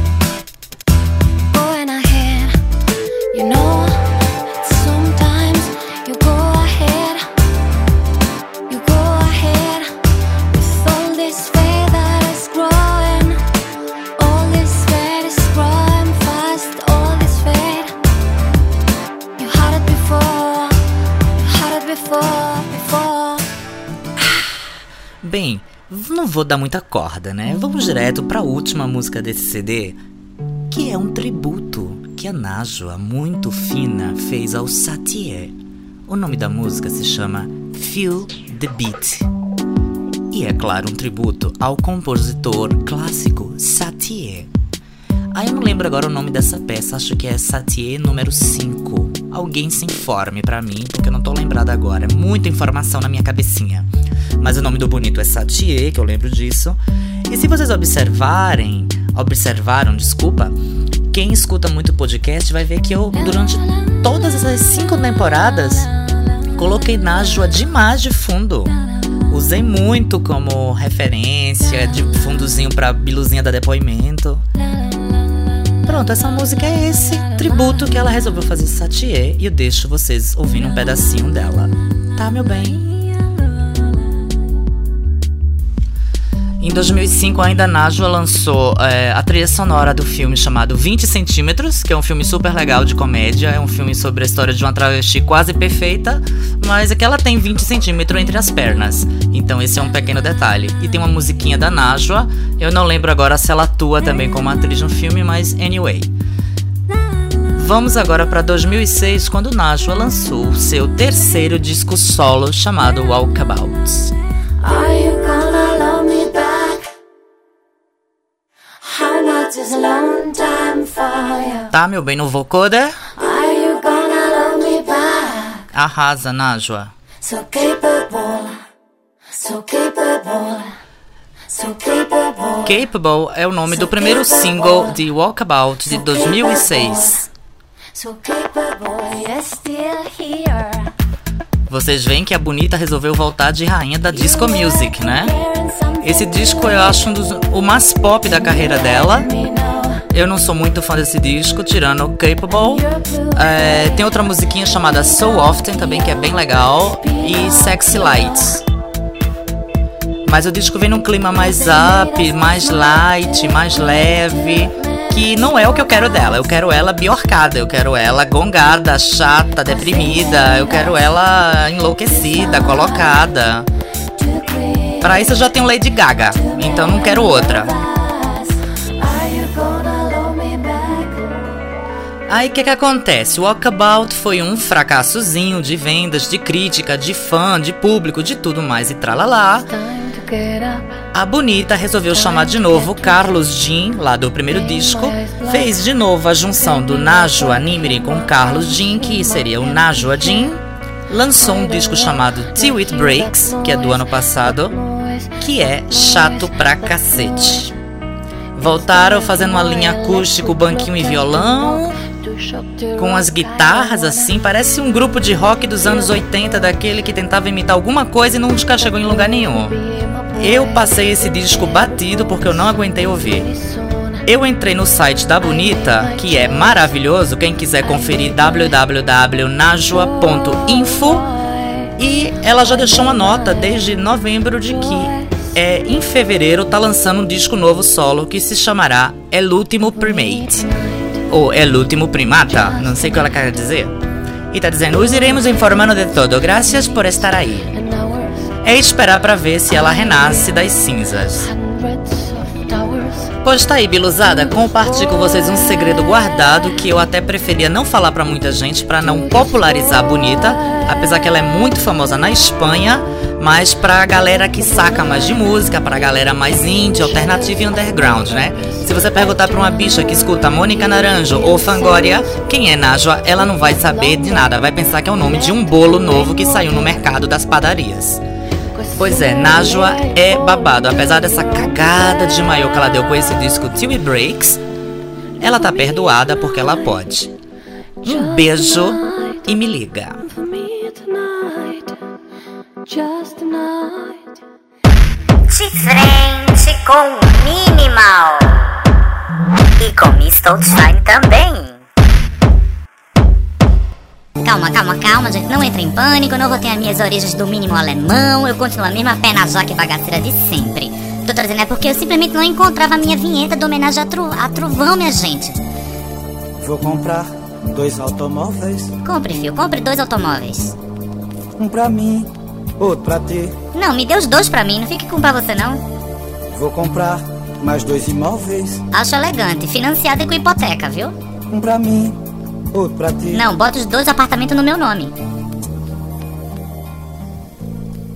Bem, não vou dar muita corda, né? Vamos direto pra última música desse CD, que é um tributo que a Najwa, muito fina, fez ao Satie. O nome da música se chama Feel the Beat. E é claro, um tributo ao compositor clássico Satie. Ah, eu não lembro agora o nome dessa peça, acho que é Satie número 5. Alguém se informe pra mim, porque eu não tô lembrada agora. É muita informação na minha cabecinha. Mas o nome do bonito é Satie, que eu lembro disso. E se vocês observarem, observaram, desculpa, quem escuta muito podcast vai ver que eu, durante todas essas cinco temporadas, coloquei Najwa demais de fundo. Usei muito como referência, de fundozinho pra biluzinha da depoimento. Pronto, essa música é esse tributo que ela resolveu fazer Satie e eu deixo vocês ouvindo um pedacinho dela. Tá, meu bem? Em 2005, ainda Najwa lançou é, a trilha sonora do filme chamado 20 Centímetros, que é um filme super legal de comédia. É um filme sobre a história de uma travesti quase perfeita, mas é que ela tem 20 centímetros entre as pernas. Então esse é um pequeno detalhe. E tem uma musiquinha da Najwa. Eu não lembro agora se ela atua também como atriz no filme, mas anyway. Vamos agora para 2006, quando Najwa lançou seu terceiro disco solo chamado Walkabout. Tá, meu bem, no vocoder? Are you gonna love me back? Arrasa, Najwa. So capable, so capable, so capable. Capable é o nome do primeiro single de Walkabout de 2006. So capable, you're still here. Vocês veem que a Bonita resolveu voltar de rainha da disco music, né? Esse disco eu acho um dos, o mais pop da carreira dela. Eu não sou muito fã desse disco, tirando Capable. É, tem outra musiquinha chamada So Often também, que é bem legal. E Sexy Lights. Mas o disco vem num clima mais up, mais light, mais leve. Que não é o que eu quero dela. Eu quero ela biorcada, eu quero ela gongada, chata, deprimida. Eu quero ela enlouquecida, colocada. Pra isso eu já tenho Lady Gaga, então não quero outra. Aí o que que acontece? O Walkabout foi um fracassozinho de vendas, de crítica, de fã, de público, de tudo mais e tralalá. A Bonita resolveu chamar de novo Carlos Jean, lá do primeiro disco, fez de novo a junção do Najwa Nimri com Carlos Jean, que seria o Najwa Jean, lançou um disco chamado Till It Breaks, que é do ano passado, que é chato pra cacete. Voltaram fazendo uma linha acústica, banquinho e violão, com as guitarras assim, parece um grupo de rock dos anos 80, daquele que tentava imitar alguma coisa e nunca chegou em lugar nenhum. Eu passei esse disco batido porque eu não aguentei ouvir. Eu entrei no site da Bonita, que é maravilhoso, quem quiser conferir www.najua.info e ela já deixou uma nota desde novembro de que é, em fevereiro tá lançando um disco novo solo que se chamará El Último Primate ou El Último Primata, não sei o que ela quer dizer. E tá dizendo: "Os iremos informando de todo. Graças por estar aí." É esperar pra ver se ela renasce das cinzas. Pois tá aí, biluzada, compartilho com vocês um segredo guardado que eu até preferia não falar pra muita gente pra não popularizar a Bonita, apesar que ela é muito famosa na Espanha, mas pra galera que saca mais de música, pra galera mais indie, alternativa e underground, né? Se você perguntar pra uma bicha que escuta Mônica Naranjo ou Fangoria, quem é Najwa, ela não vai saber de nada, vai pensar que é o nome de um bolo novo que saiu no mercado das padarias. Pois é, Najwa é babado. Apesar dessa cagada de maior que ela deu com esse disco Till Breaks, ela tá perdoada porque ela pode. Um beijo e me liga. De frente com o Minimal. E com Miss Shine também. Calma, calma, calma, gente. Não entre em pânico. Não vou ter as minhas origens do mínimo alemão. Eu continuo a mesma pé na jaca e bagaceira de sempre. Tô trazendo é porque eu simplesmente não encontrava a minha vinheta de homenagem a, tru a Trovão, minha gente. Vou comprar dois automóveis. Compre, fio. Compre dois automóveis. Um pra mim, outro pra ti. Não, me dê os dois pra mim. Não fique com pra você, não. Vou comprar mais dois imóveis. Acho elegante. Financiado e com hipoteca, viu? Um pra mim, outro pra ti. Não, bota os dois apartamentos no meu nome.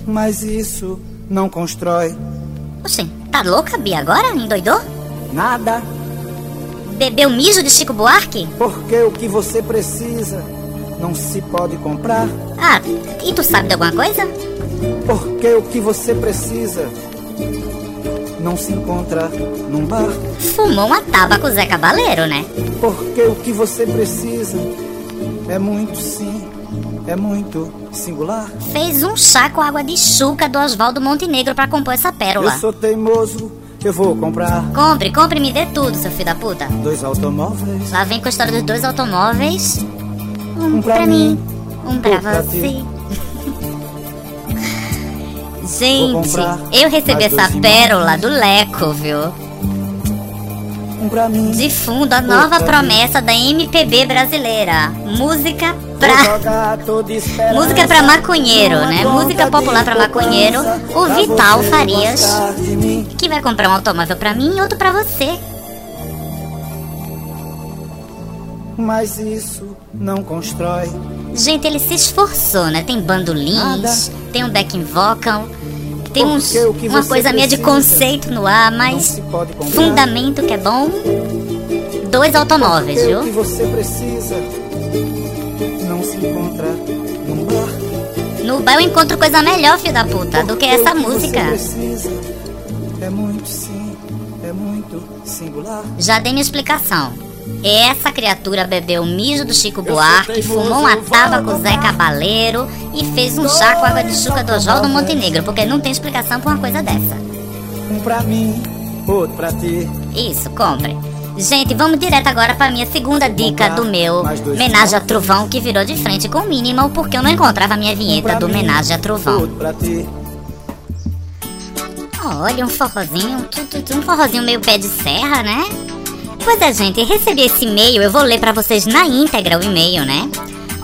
Mas isso não constrói Oxê, tá louca, Bia, agora? Endoidou? nada. Bebeu mijo de Chico Buarque? Porque o que você precisa não se pode comprar. Ah, e tu sabe de alguma coisa? Porque o que você precisa não se encontra num bar. Fumou uma tábua com o Zé Cabaleiro, né? Porque o que você precisa é muito sim, é muito singular. Fez um chá com água de chuca do Oswaldo Montenegro pra compor essa pérola. Eu sou teimoso, eu vou comprar Compre, compre e me dê tudo, seu filho da puta. dois automóveis. Lá vem com a história dos dois automóveis. Um, Um pra pra mim, mim, um pra pra você. ti. Gente, eu recebi essa pérola do Leco, viu? De fundo, a nova promessa da MPB brasileira. Música pra. Música pra maconheiro, né? Música popular pra maconheiro. O Vital Farias. Que vai comprar um automóvel pra mim e outro pra você. Mas isso não constrói. Gente, ele se esforçou, né? Tem bandolins, tem um backing vocal, tem uns, uma coisa meio de conceito no ar, mas fundamento que é bom. Dois automóveis, Porque o que viu? você precisa não se encontra num bar. No bar eu encontro coisa melhor, filho da puta, do que essa música. É muito sim, é muito singular. Já dei minha explicação. Essa criatura bebeu o mijo do Chico Buarque, fumou uma tábua com o Zé Cabaleiro e fez um chá com água de chuca do Oswaldo Montenegro, porque não tem explicação pra uma coisa dessa. Um pra mim, outro pra ti. Isso, compre. Gente, vamos direto agora pra minha segunda dica do meu Menagem a Trovão, que virou de frente com o Minimal, porque eu não encontrava a minha vinheta do Menagem a Trovão. Olha, um forrozinho, um forrozinho meio pé de serra, né? Pois é, gente, recebi esse e-mail, eu vou ler pra vocês na íntegra o e-mail, né?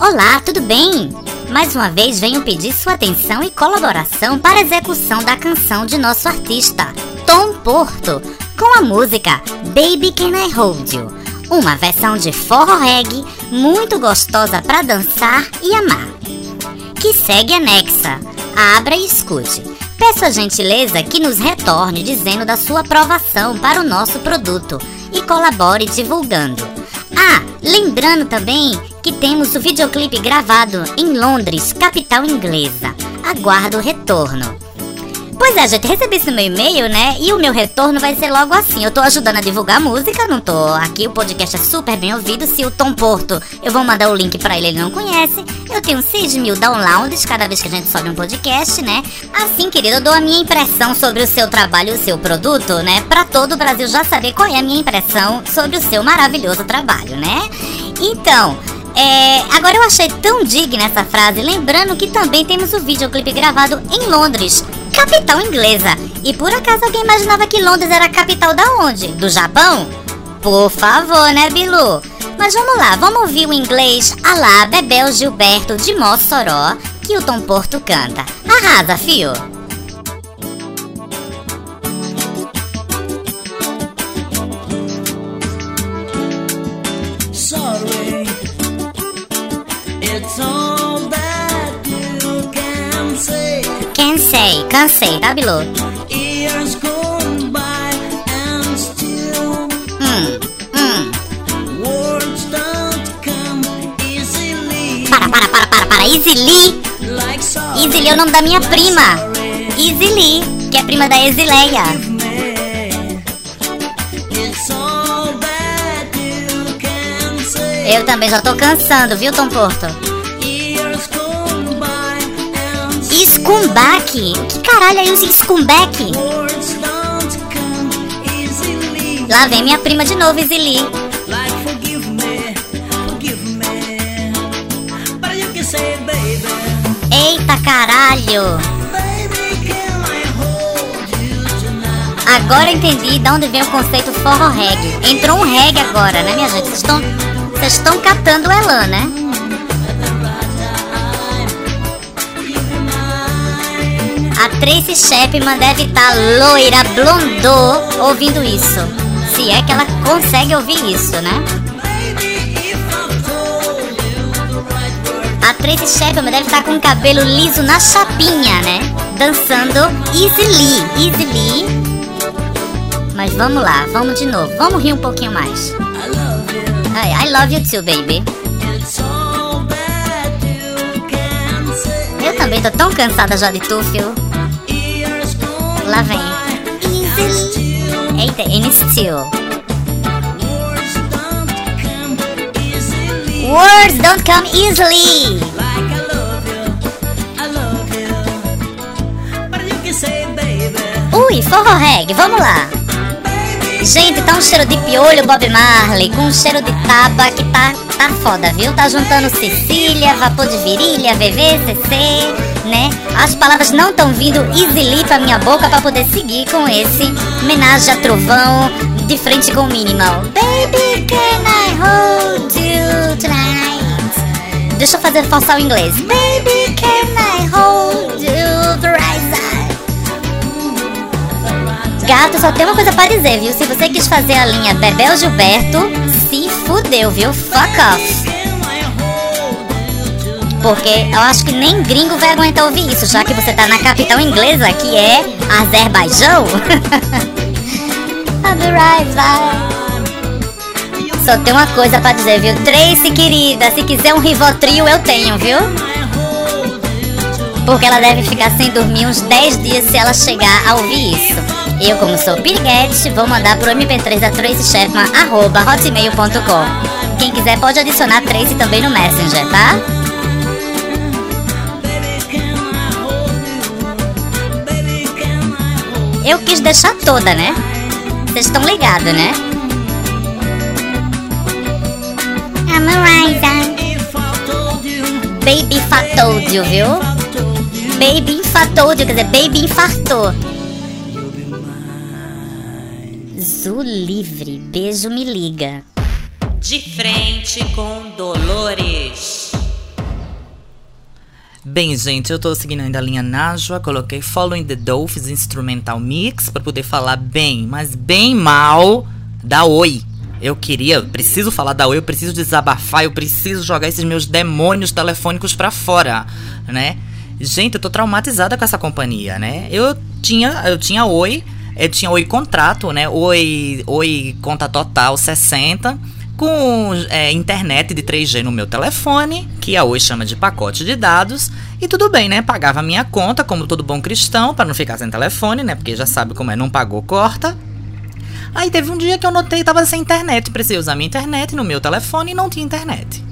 Olá, tudo bem? Mais uma vez venho pedir sua atenção e colaboração para a execução da canção de nosso artista, Tom Porto, com a música Baby Can I Hold You, uma versão de forró reggae muito gostosa para dançar e amar que segue anexa. Abra e escute. Peço a gentileza que nos retorne dizendo da sua aprovação para o nosso produto e colabore divulgando. Ah, lembrando também que temos o videoclipe gravado em Londres, capital inglesa. Aguardo o retorno. Pois é, gente, recebi isso no meu e-mail, né? E o meu retorno vai ser logo assim. Eu tô ajudando a divulgar a música, não tô aqui. O podcast é super bem ouvido. Se o Tom Porto, eu vou mandar o link pra ele, ele não conhece. Eu tenho 6 mil downloads cada vez que a gente sobe um podcast, né? Assim, querido, eu dou a minha impressão sobre o seu trabalho o seu produto, né? Pra todo o Brasil já saber qual é a minha impressão sobre o seu maravilhoso trabalho, né? Então, é, agora eu achei tão digna essa frase, lembrando que também temos o videoclipe gravado em Londres, capital inglesa. E por acaso alguém imaginava que Londres era a capital da onde? Do Japão? Por favor, né, Bilu? Mas vamos lá, vamos ouvir o inglês Alá Bebel Gilberto de Mossoró, que o Tom Porto canta. Arrasa, fio! Cansei, tá, and still Hum, hum. easily. Para, para, para, para, para. Easy Lee é o nome da minha prima. Easy Lee, que é prima da say. Eu também já tô cansando, viu, Tom Porto? Scumbag? Que caralho é isso, Scumbag? Lá vem minha prima de novo, baby, Eita caralho! Agora entendi de onde vem o conceito forró reggae. Entrou um reggae agora, né, minha gente? Vocês estão. Vocês estão catando o Elan, né? Tracy Chapman deve estar loira, blondô, ouvindo isso. Se é que ela consegue ouvir isso, né? A Tracy Chapman deve estar com o cabelo liso na chapinha, né? Dançando Easy Lee. Easy Lee. Mas vamos lá, vamos de novo. Vamos rir um pouquinho mais. Ai, I love you too, baby. Eu também tô tão cansada já de tu, Phil. Years gone Lá vem. Eita, and still. words don't come easily. Ui, forró reggae, vamos lá. Gente, tá um cheiro de piolho Bob Marley, com um cheiro de taba que tá, tá foda, viu? Tá juntando Cecília, vapor de virilha, VV, CC, né? As palavras não estão vindo easily pra minha boca pra poder seguir com esse homenagem a trovão de frente com o minimal. Baby, can I hold you tonight? Deixa eu fazer forçar o inglês. Baby, can I hold you? Gato, só tem uma coisa pra dizer, viu? Se você quis fazer a linha Bebel Gilberto, se fudeu, viu? Fuck off. Porque eu acho que nem gringo vai aguentar ouvir isso, já que você tá na capital inglesa, que é Azerbaijão. Só tem uma coisa pra dizer, viu? Tracy, querida, se quiser um Rivotril, eu tenho, viu? Porque ela deve ficar sem dormir uns 10 dias se ela chegar a ouvir isso. Eu, como sou piriguete, vou mandar pro MP3 da Tracy arroba hotmail.com. Quem quiser pode adicionar Tracy também no Messenger, tá? Eu quis deixar toda, né? Vocês estão ligados, né? I'm a Baby Fatoldio, viu? Baby infartou, quer dizer, baby infartou. Zu livre, beijo me liga. De frente com Dolores. Bem, gente, eu tô seguindo ainda a linha Najwa, coloquei Following the Dough, instrumental mix pra poder falar bem, mas bem mal da Oi. Eu queria, preciso falar da Oi, eu preciso desabafar, eu preciso jogar esses meus demônios telefônicos pra fora, né? Gente, eu tô traumatizada com essa companhia, né? Eu tinha, eu tinha Oi, eu tinha Oi contrato, né? Oi, Oi conta total 60 com é, internet de 3G no meu telefone, que a Oi chama de pacote de dados, e tudo bem, né? Pagava minha conta, como todo bom cristão, para não ficar sem telefone, né? Porque já sabe como é, não pagou, corta. Aí teve um dia que eu notei que tava sem internet, precisei usar minha internet no meu telefone e não tinha internet.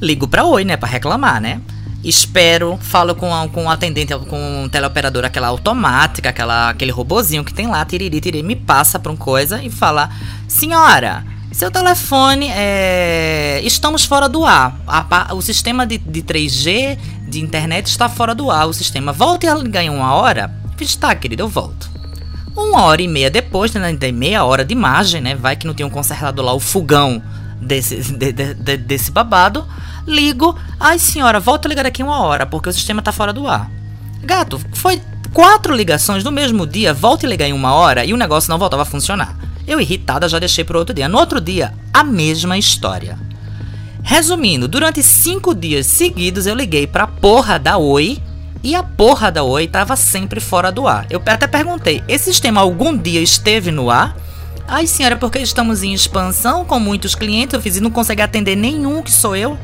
Ligo pra Oi, né, pra reclamar, né? Espero, falo com, com o atendente, com o teleoperador, aquela automática, aquela, aquele robozinho que tem lá, tiriri, tiriri, me passa pra uma coisa e fala: Senhora, seu telefone é. Estamos fora do ar. A o sistema de, de 3G de internet está fora do ar. O sistema volte a ligar em uma hora. Fiz, tá, querido, eu volto. Uma hora e meia depois, né, de meia hora de margem, né? Vai que não tem um consertado lá, o fogão desse, de- de- de- desse babado. Ligo. Ai, senhora, volta a ligar daqui uma hora, porque o sistema tá fora do ar. Gato, foi quatro ligações no mesmo dia, volta e ligar em uma hora e o negócio não voltava a funcionar. Eu, irritada, já deixei pro outro dia. No outro dia, a mesma história. Resumindo, durante cinco dias seguidos eu liguei pra porra da Oi e a porra da Oi tava sempre fora do ar. Eu até perguntei: esse sistema algum dia esteve no ar? Ai, senhora, porque estamos em expansão com muitos clientes, eu fiz e não consegue atender nenhum que sou eu.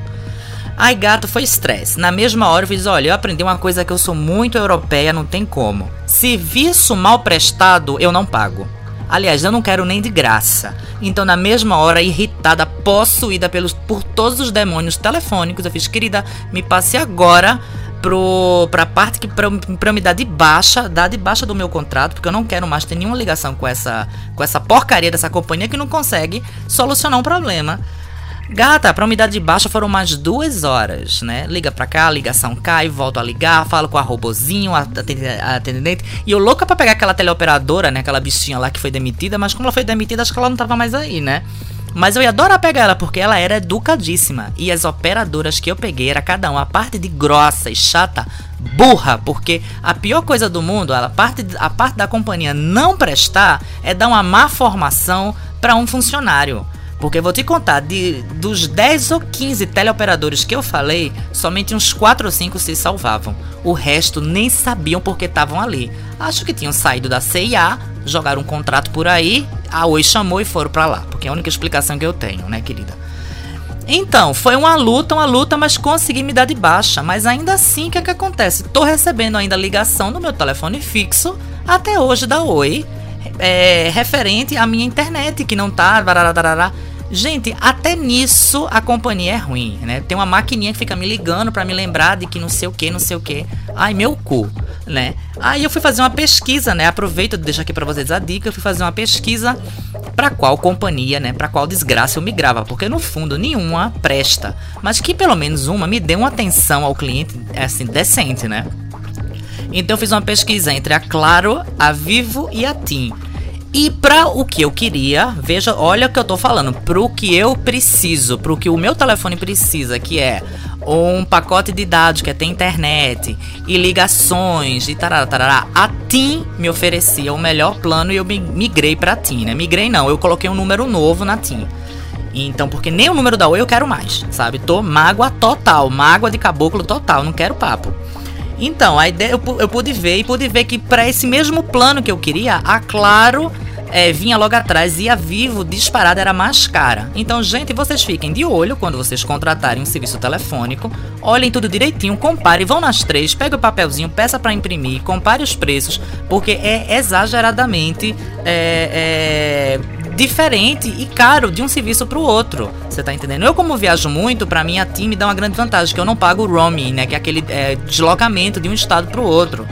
Ai, gato, foi estresse. Na mesma hora eu fiz: olha, eu aprendi uma coisa que eu sou muito europeia, não tem como. Serviço mal prestado, eu não pago. Aliás, eu não quero nem de graça. Então, na mesma hora, irritada, possuída pelos, por todos os demônios telefônicos, eu fiz, querida, me passe agora pro, pra parte que pra, pra me dar de baixa, dar de baixa do meu contrato, porque eu não quero mais ter nenhuma ligação com essa, com essa porcaria dessa companhia que não consegue solucionar um problema. Gata, pra me dar de baixa foram mais duas horas, né? Liga pra cá, a ligação cai, volto a ligar, falo com a robozinho, a atende- a atendente. E eu louca pra pegar aquela teleoperadora, né? Aquela bichinha lá que foi demitida, mas como ela foi demitida, acho que ela não tava mais aí, né? Mas eu ia adorar pegar ela, porque ela era educadíssima. E as operadoras que eu peguei era cada uma a parte de grossa e chata, burra, porque a pior coisa do mundo, a parte, a parte da companhia não prestar é dar uma má formação pra um funcionário. Porque eu vou te contar, de, dos 10 ou 15 teleoperadores que eu falei, somente uns 4 ou 5 se salvavam. O resto nem sabiam porque estavam ali. Acho que tinham saído da CIA, jogaram um contrato por aí, a Oi chamou e foram pra lá. Porque é a única explicação que eu tenho, né, querida? Então, foi uma luta, uma luta, mas consegui me dar de baixa. Mas ainda assim, o que é que acontece? Tô recebendo ainda ligação no meu telefone fixo, até hoje da Oi, é, referente à minha internet, que não tá. barararará. Gente, até nisso a companhia é ruim, né? Tem uma maquininha que fica me ligando pra me lembrar de que não sei o que, não sei o que. Ai, meu cu, né? Aí eu fui fazer uma pesquisa, né? Aproveito, deixo aqui pra vocês a dica. Eu fui fazer uma pesquisa pra qual companhia, né? Pra qual desgraça eu migrava, porque no fundo nenhuma presta, mas que pelo menos uma me dê uma atenção ao cliente, assim, decente, né? Então eu fiz uma pesquisa entre a Claro, a Vivo e a TIM. E para o que eu queria, veja, olha o que eu tô falando, pro que eu preciso, pro que o meu telefone precisa, que é um pacote de dados que é ter internet e ligações e tarará, tarará. A TIM me oferecia o melhor plano e eu mi- migrei pra TIM, né? Migrei não, eu coloquei um número novo na TIM. Então, porque nem o número da Oi eu quero mais, sabe? Tô mágoa total, mágoa de caboclo total, não quero papo. Então, a ideia eu, eu pude ver e pude ver que para esse mesmo plano que eu queria, a Claro é, vinha logo atrás e a Vivo disparada era mais cara. Então, gente, vocês fiquem de olho quando vocês contratarem um serviço telefônico, olhem tudo direitinho, comparem, vão nas três, pega o papelzinho, peça para imprimir, compare os preços, porque é exageradamente é, é, diferente e caro de um serviço pro outro. Você tá entendendo? Eu, como viajo muito, pra mim a TIM me dá uma grande vantagem, que eu não pago o roaming, né? Que é aquele é, deslocamento de um estado pro outro.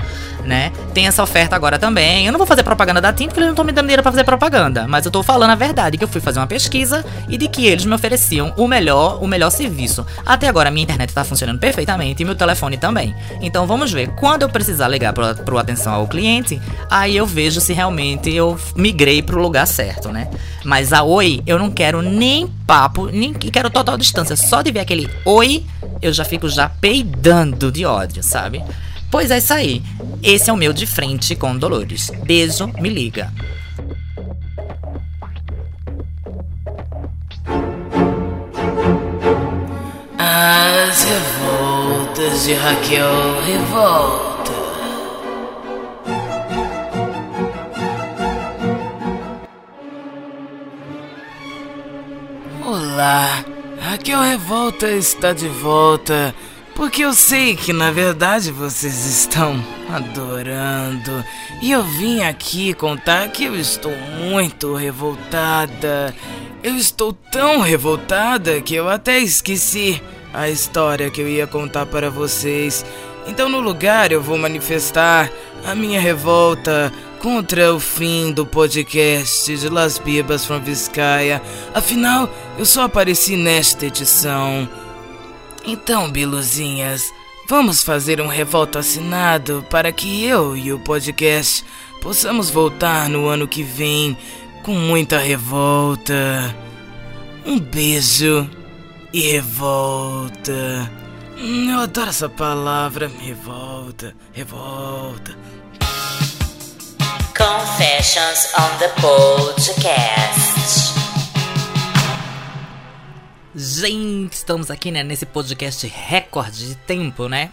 Né? Tem essa oferta agora também. Eu não vou fazer propaganda da TIM porque eles não estão me dando dinheiro pra fazer propaganda. Mas eu tô falando a verdade, que eu fui fazer uma pesquisa e de que eles me ofereciam o melhor, o melhor serviço. Até agora minha internet tá funcionando perfeitamente e meu telefone também. Então vamos ver. Quando eu precisar ligar pro, pro atenção ao cliente, aí eu vejo se realmente eu migrei pro lugar certo, né? Mas a Oi, eu não quero nem papo, nem quero total distância. Só de ver aquele Oi, eu já fico já peidando de ódio, sabe? Pois é isso aí. Esse é o meu de frente com Dolores. Beijo, me liga. As revoltas de Raquel Revolta. Olá, Raquel Revolta está de volta. Porque eu sei que na verdade vocês estão adorando. E eu vim aqui contar que eu estou muito revoltada. Eu estou tão revoltada que eu até esqueci a história que eu ia contar para vocês. Então, no lugar, eu vou manifestar a minha revolta contra o fim do podcast de Las Bibas from Vizcaya. Afinal, eu só apareci nesta edição. Então, Biluzinhas, vamos fazer um revolta assinado para que eu e o podcast possamos voltar no ano que vem com muita revolta. Um beijo e revolta. Hum, Eu adoro essa palavra, revolta, revolta. Confessions on the Podcast. Gente, estamos aqui né, nesse podcast recorde de tempo, né?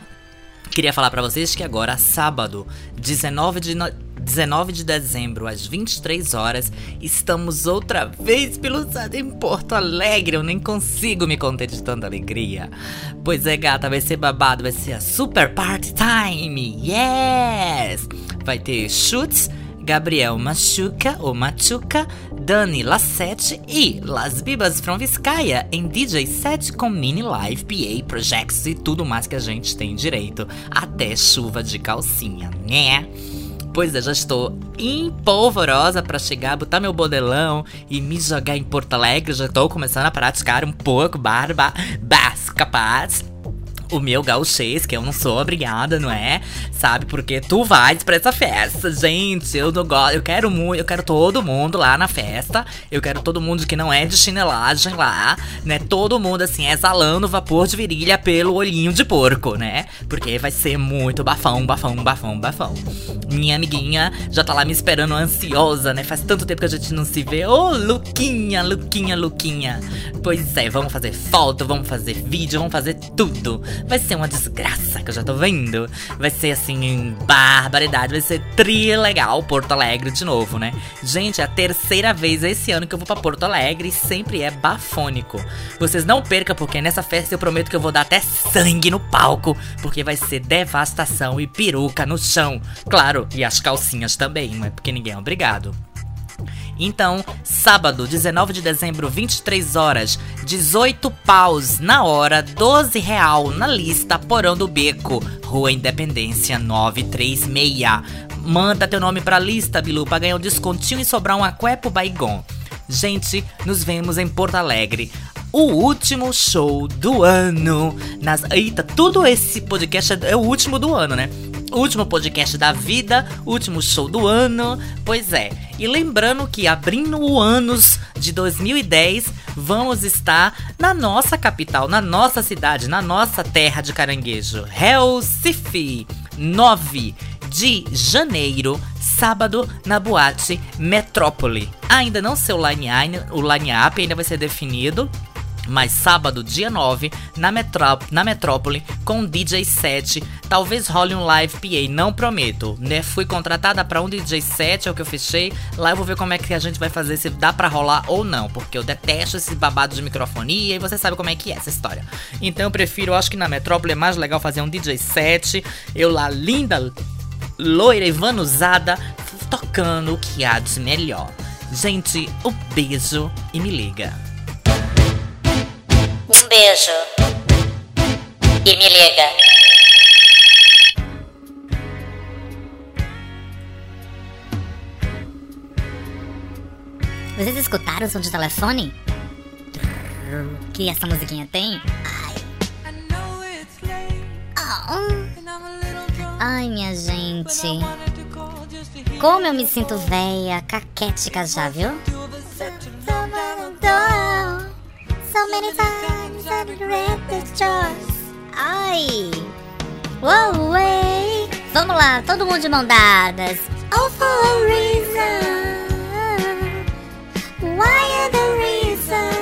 Queria falar pra vocês que agora, sábado, 19 de, no... 19 de dezembro, às 23 horas, estamos outra vez pilotando em Porto Alegre. Eu nem consigo me conter de tanta alegria. Pois é, gata, vai ser babado, vai ser a Super Party Time! Yes! Vai ter chutes. Gabriel Machuca ou Machuca, Dani Lassete e Las Bibas from Vizcaya em DJ set com mini live, PA, projects e tudo mais que a gente tem direito. Até chuva de calcinha, né? Pois é, já estou empolvorosa pra chegar, botar meu bodelão e me jogar em Porto Alegre. Já estou começando a praticar um pouco barba, bascapaz o meu gauchês, que eu não sou obrigada, não é? Sabe? Porque tu vais pra essa festa, gente. Eu não gosto. Eu quero muito, eu quero todo mundo lá na festa. Eu quero todo mundo que não é de chinelagem lá, né? Todo mundo assim, exalando vapor de virilha pelo olhinho de porco, né? Porque vai ser muito bafão, bafão, bafão, bafão. Minha amiguinha já tá lá me esperando ansiosa, né? Faz tanto tempo que a gente não se vê. Ô, Luquinha, Luquinha, Luquinha. Pois é, vamos fazer foto, vamos fazer vídeo, vamos fazer tudo. Vai ser uma desgraça que eu já tô vendo. Vai ser assim, barbaridade. Vai ser tri legal Porto Alegre de novo, né? Gente, é a terceira vez esse ano que eu vou pra Porto Alegre e sempre é bafônico. Vocês não percam, porque nessa festa eu prometo que eu vou dar até sangue no palco. Porque vai ser devastação e peruca no chão. Claro, e as calcinhas também, não é porque ninguém é obrigado. Então, sábado, 19 de dezembro, 23 horas, 18 paus na hora, 12 real na lista Porão do Beco, Rua Independência 936. Manda teu nome pra lista, Bilu, pra ganhar um descontinho e sobrar um aquepo baigon. Gente, nos vemos em Porto Alegre. O último show do ano. Nas... Eita, tudo esse podcast é é o último do ano, né? Último podcast da vida, último show do ano. Pois é. E lembrando que abrindo o anos de 2010, vamos estar na nossa capital, na nossa cidade, na nossa terra de caranguejo, Recife. 9 de janeiro, sábado, na boate Metrópole. Ainda não sei o line-up, o line-up ainda vai ser definido. Mas sábado, dia 9, na, metró na Metrópole, com DJ 7. Talvez role um live PA, não prometo. Né? Fui contratada pra um DJ 7, é o que eu fechei. Lá eu vou ver como é que a gente vai fazer, se dá pra rolar ou não. Porque eu detesto esse babado de microfonia e você sabe como é que é essa história. Então eu prefiro, acho que na Metrópole é mais legal fazer um DJ 7. Eu lá, linda, loira e vanuzada, tocando o que há de melhor. Gente, um beijo e me liga. Um beijo. E me liga. Vocês escutaram o som de telefone? Que essa musiquinha tem? Ai. Oh. Ai, minha gente. Como eu me sinto véia, caquética já, viu? So many times the. Ai! Wow, way! Vamos lá, todo mundo de mão dadas. All for a reason. Why are the reason?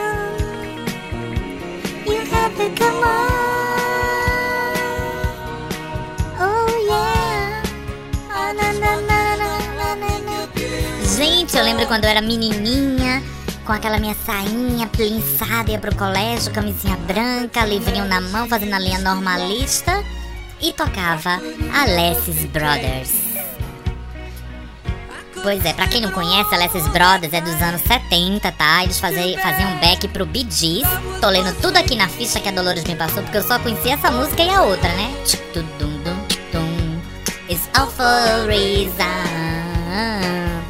You have to come on. Oh yeah. Oh, na, na, na, na, na, na. Gente, eu lembro quando eu era menininha com aquela minha sainha plinçada, ia pro colégio, camisinha branca, livrinho na mão, fazendo a linha normalista e tocava Alessis Brothers. Pois é, pra quem não conhece, Alessis Brothers é dos anos 70, tá? Eles faziam, faziam um back pro Bee Gees. Tô lendo tudo aqui na ficha que a Dolores me passou, porque eu só conhecia essa música e a outra, né? It's all for a reason.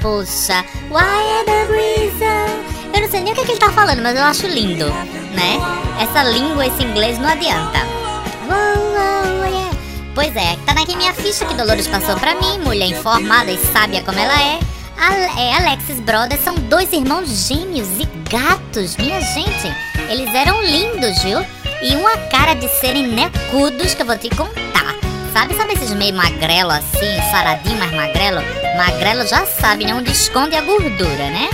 Poxa, why the reason? Não sei nem o que, que ele tá falando, mas eu acho lindo, né? Essa língua, esse inglês não adianta. Yeah. Pois é, tá aqui minha ficha que Dolores passou pra mim, mulher informada e sábia como ela é. É, Alexis Brothers são dois irmãos gêmeos e gatos, minha gente. Eles eram lindos, viu? E uma cara de serem necudos que eu vou te contar. Sabe, sabe esses meio magrelo assim, saradinho, mas magrelo? Magrelo já sabe, né? Onde esconde a gordura, né?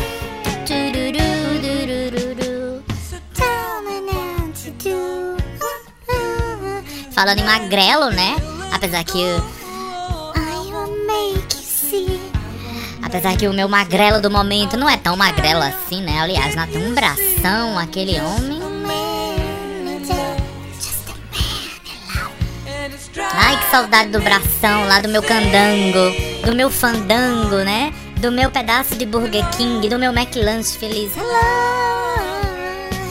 Falando em magrelo, né? Apesar que. Apesar que o meu magrelo do momento não é tão magrelo assim, né? Aliás, não tem um bração, aquele homem. Ai, que saudade do bração lá do meu candango, do meu fandango, né? Do meu pedaço de Burger King, do meu McLanche feliz. Hello,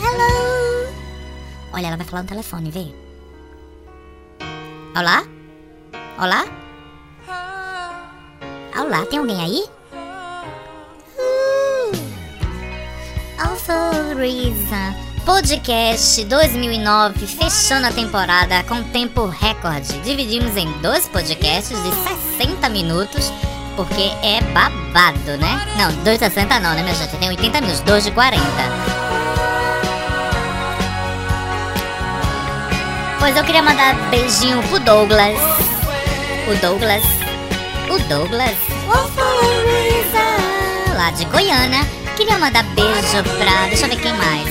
hello. Olha, ela vai falar no telefone, vê. Olá? Olá? Olá, tem alguém aí? Also Reason Podcast 2009 fechando a temporada com tempo recorde. Dividimos em dois podcasts de 60 minutos porque é babado, né? Não, 2,60 não, né, minha gente? Tem 80 minutos, 2 de 40. Pois eu queria mandar beijinho pro Douglas. O Douglas. O Douglas. Lá de Goiânia. Queria mandar beijo pra. Deixa eu ver quem mais.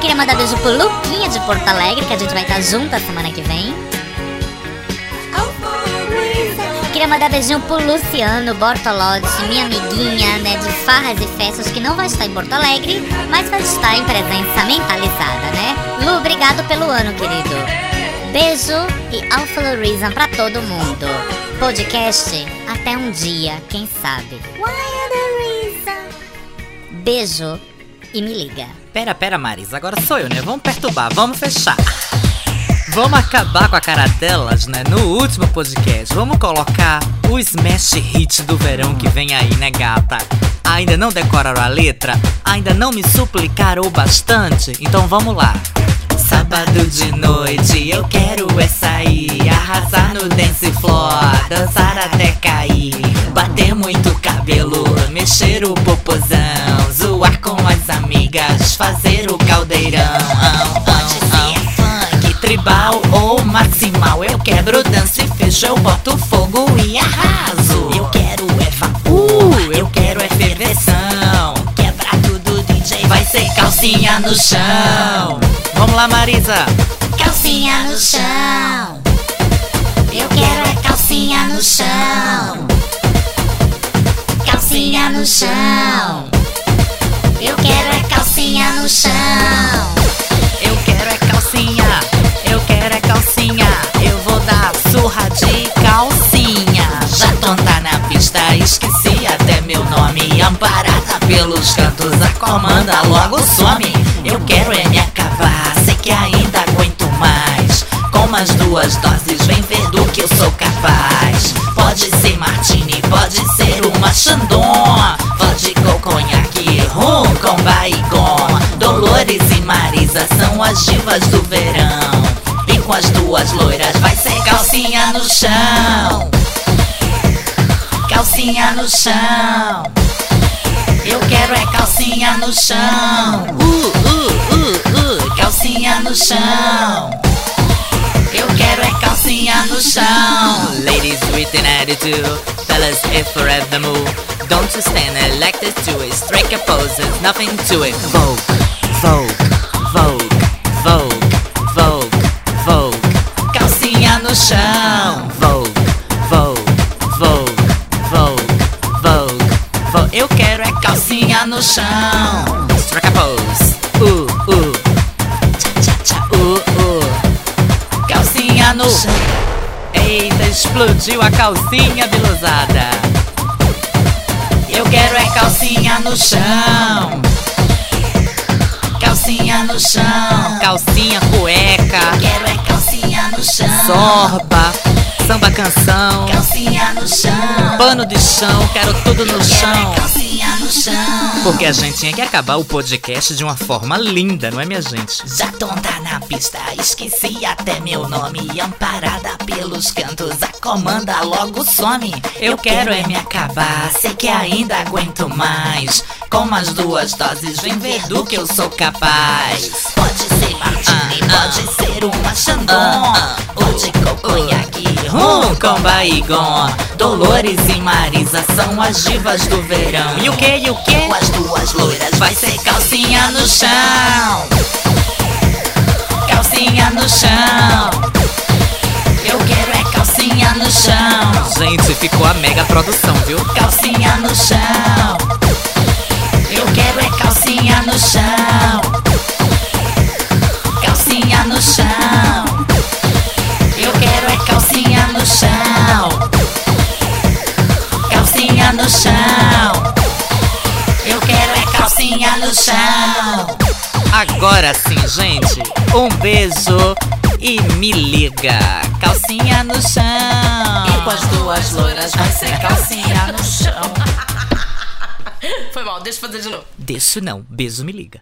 Queria mandar beijo pro Luquinha de Porto Alegre, que a gente vai estar junto a semana que vem. Queria mandar beijinho pro Luciano Bortolotti, minha amiguinha, né, de farras e festas, que não vai estar em Porto Alegre, mas vai estar em presença mentalizada, né? Lu, obrigado pelo ano, querido. Beijo e Alpha Reason pra todo mundo. Podcast, até um dia, quem sabe. Beijo e me liga. Pera, pera, Marisa, agora sou eu, né? Vamos perturbar, vamos fechar. Vamos acabar com a cara delas, né? No último podcast, vamos colocar o smash hit do verão que vem aí, né, gata? Ainda não decoraram a letra? Ainda não me suplicaram bastante? Então vamos lá. Sábado de noite eu quero é sair, arrasar no dance floor, dançar até cair, bater muito cabelo, mexer o popozão, zoar com as amigas, fazer o caldeirão. Pode tribal ou maximal, eu quebro, danço e fecho, eu boto fogo e arraso. Eu quero é vapu, eu quero é ferveção, quebra tudo DJ, vai ser calcinha no chão. Vamos lá, Marisa. Calcinha no chão. Eu quero é calcinha no chão. Calcinha no chão. Eu quero é calcinha no chão. Calcinha. Eu vou dar surra de calcinha. Já tonta na pista, esqueci até meu nome. Amparada pelos cantos, a comanda logo some. Eu quero é me acabar, sei que ainda aguento mais. Com umas duas doses, vem ver do que eu sou capaz. Pode ser martini, pode ser uma chandon. Vodka ou conhaque, rum com baigon. Dolores e Marisa são as divas do verão. Com as duas loiras vai ser calcinha no chão. Calcinha no chão. Eu quero é calcinha no chão. Uh, uh, uh, uh, calcinha no chão. Eu quero é calcinha no chão. Ladies with an attitude, fellas if forever move. Don't you stand elected to it, strike a pose, there's nothing to it. Vogue, Vogue, Vogue, Vogue, no chão. Vogue, vogue, vogue, vogue, vogue, vogue. Eu quero é calcinha no chão. Strike a pose. Uh, uh. Tcha, tcha, tcha. Uh, uh. Calcinha no chão. Eita, explodiu a calcinha bilosada. Eu quero é calcinha no chão. Calcinha no chão. Calcinha, cueca Quero é calcinha no chão. Sorba. Samba canção. Calcinha no chão. Pano de chão. Quero tudo no chão. Calcinha no chão. Porque a gente tinha que acabar o podcast de uma forma linda, não é, minha gente? Já tonta na pista, esqueci até meu nome. Amparada pelos cantos, a comanda logo some. Eu quero é me acabar, sei que ainda aguento mais. Com as duas doses, vem ver do que eu sou capaz. Pode ser martini, pode ser uma chandon. Pode conhaque, rum com baigon. Dolores e Marisa são as divas do verão. E o que, e o que? Com as duas loiras vai ser calcinha no chão. Calcinha no chão. Eu quero é calcinha no chão. Gente, ficou a mega produção, viu? Calcinha no chão. Eu quero é calcinha no chão. Calcinha no chão. Chão. Eu quero é calcinha no chão. Agora sim, gente. Um beijo e me liga. Calcinha no chão. E com as duas loiras vai ser calcinha no chão. Foi mal, deixa eu fazer de novo. Deixo não. Beijo me liga.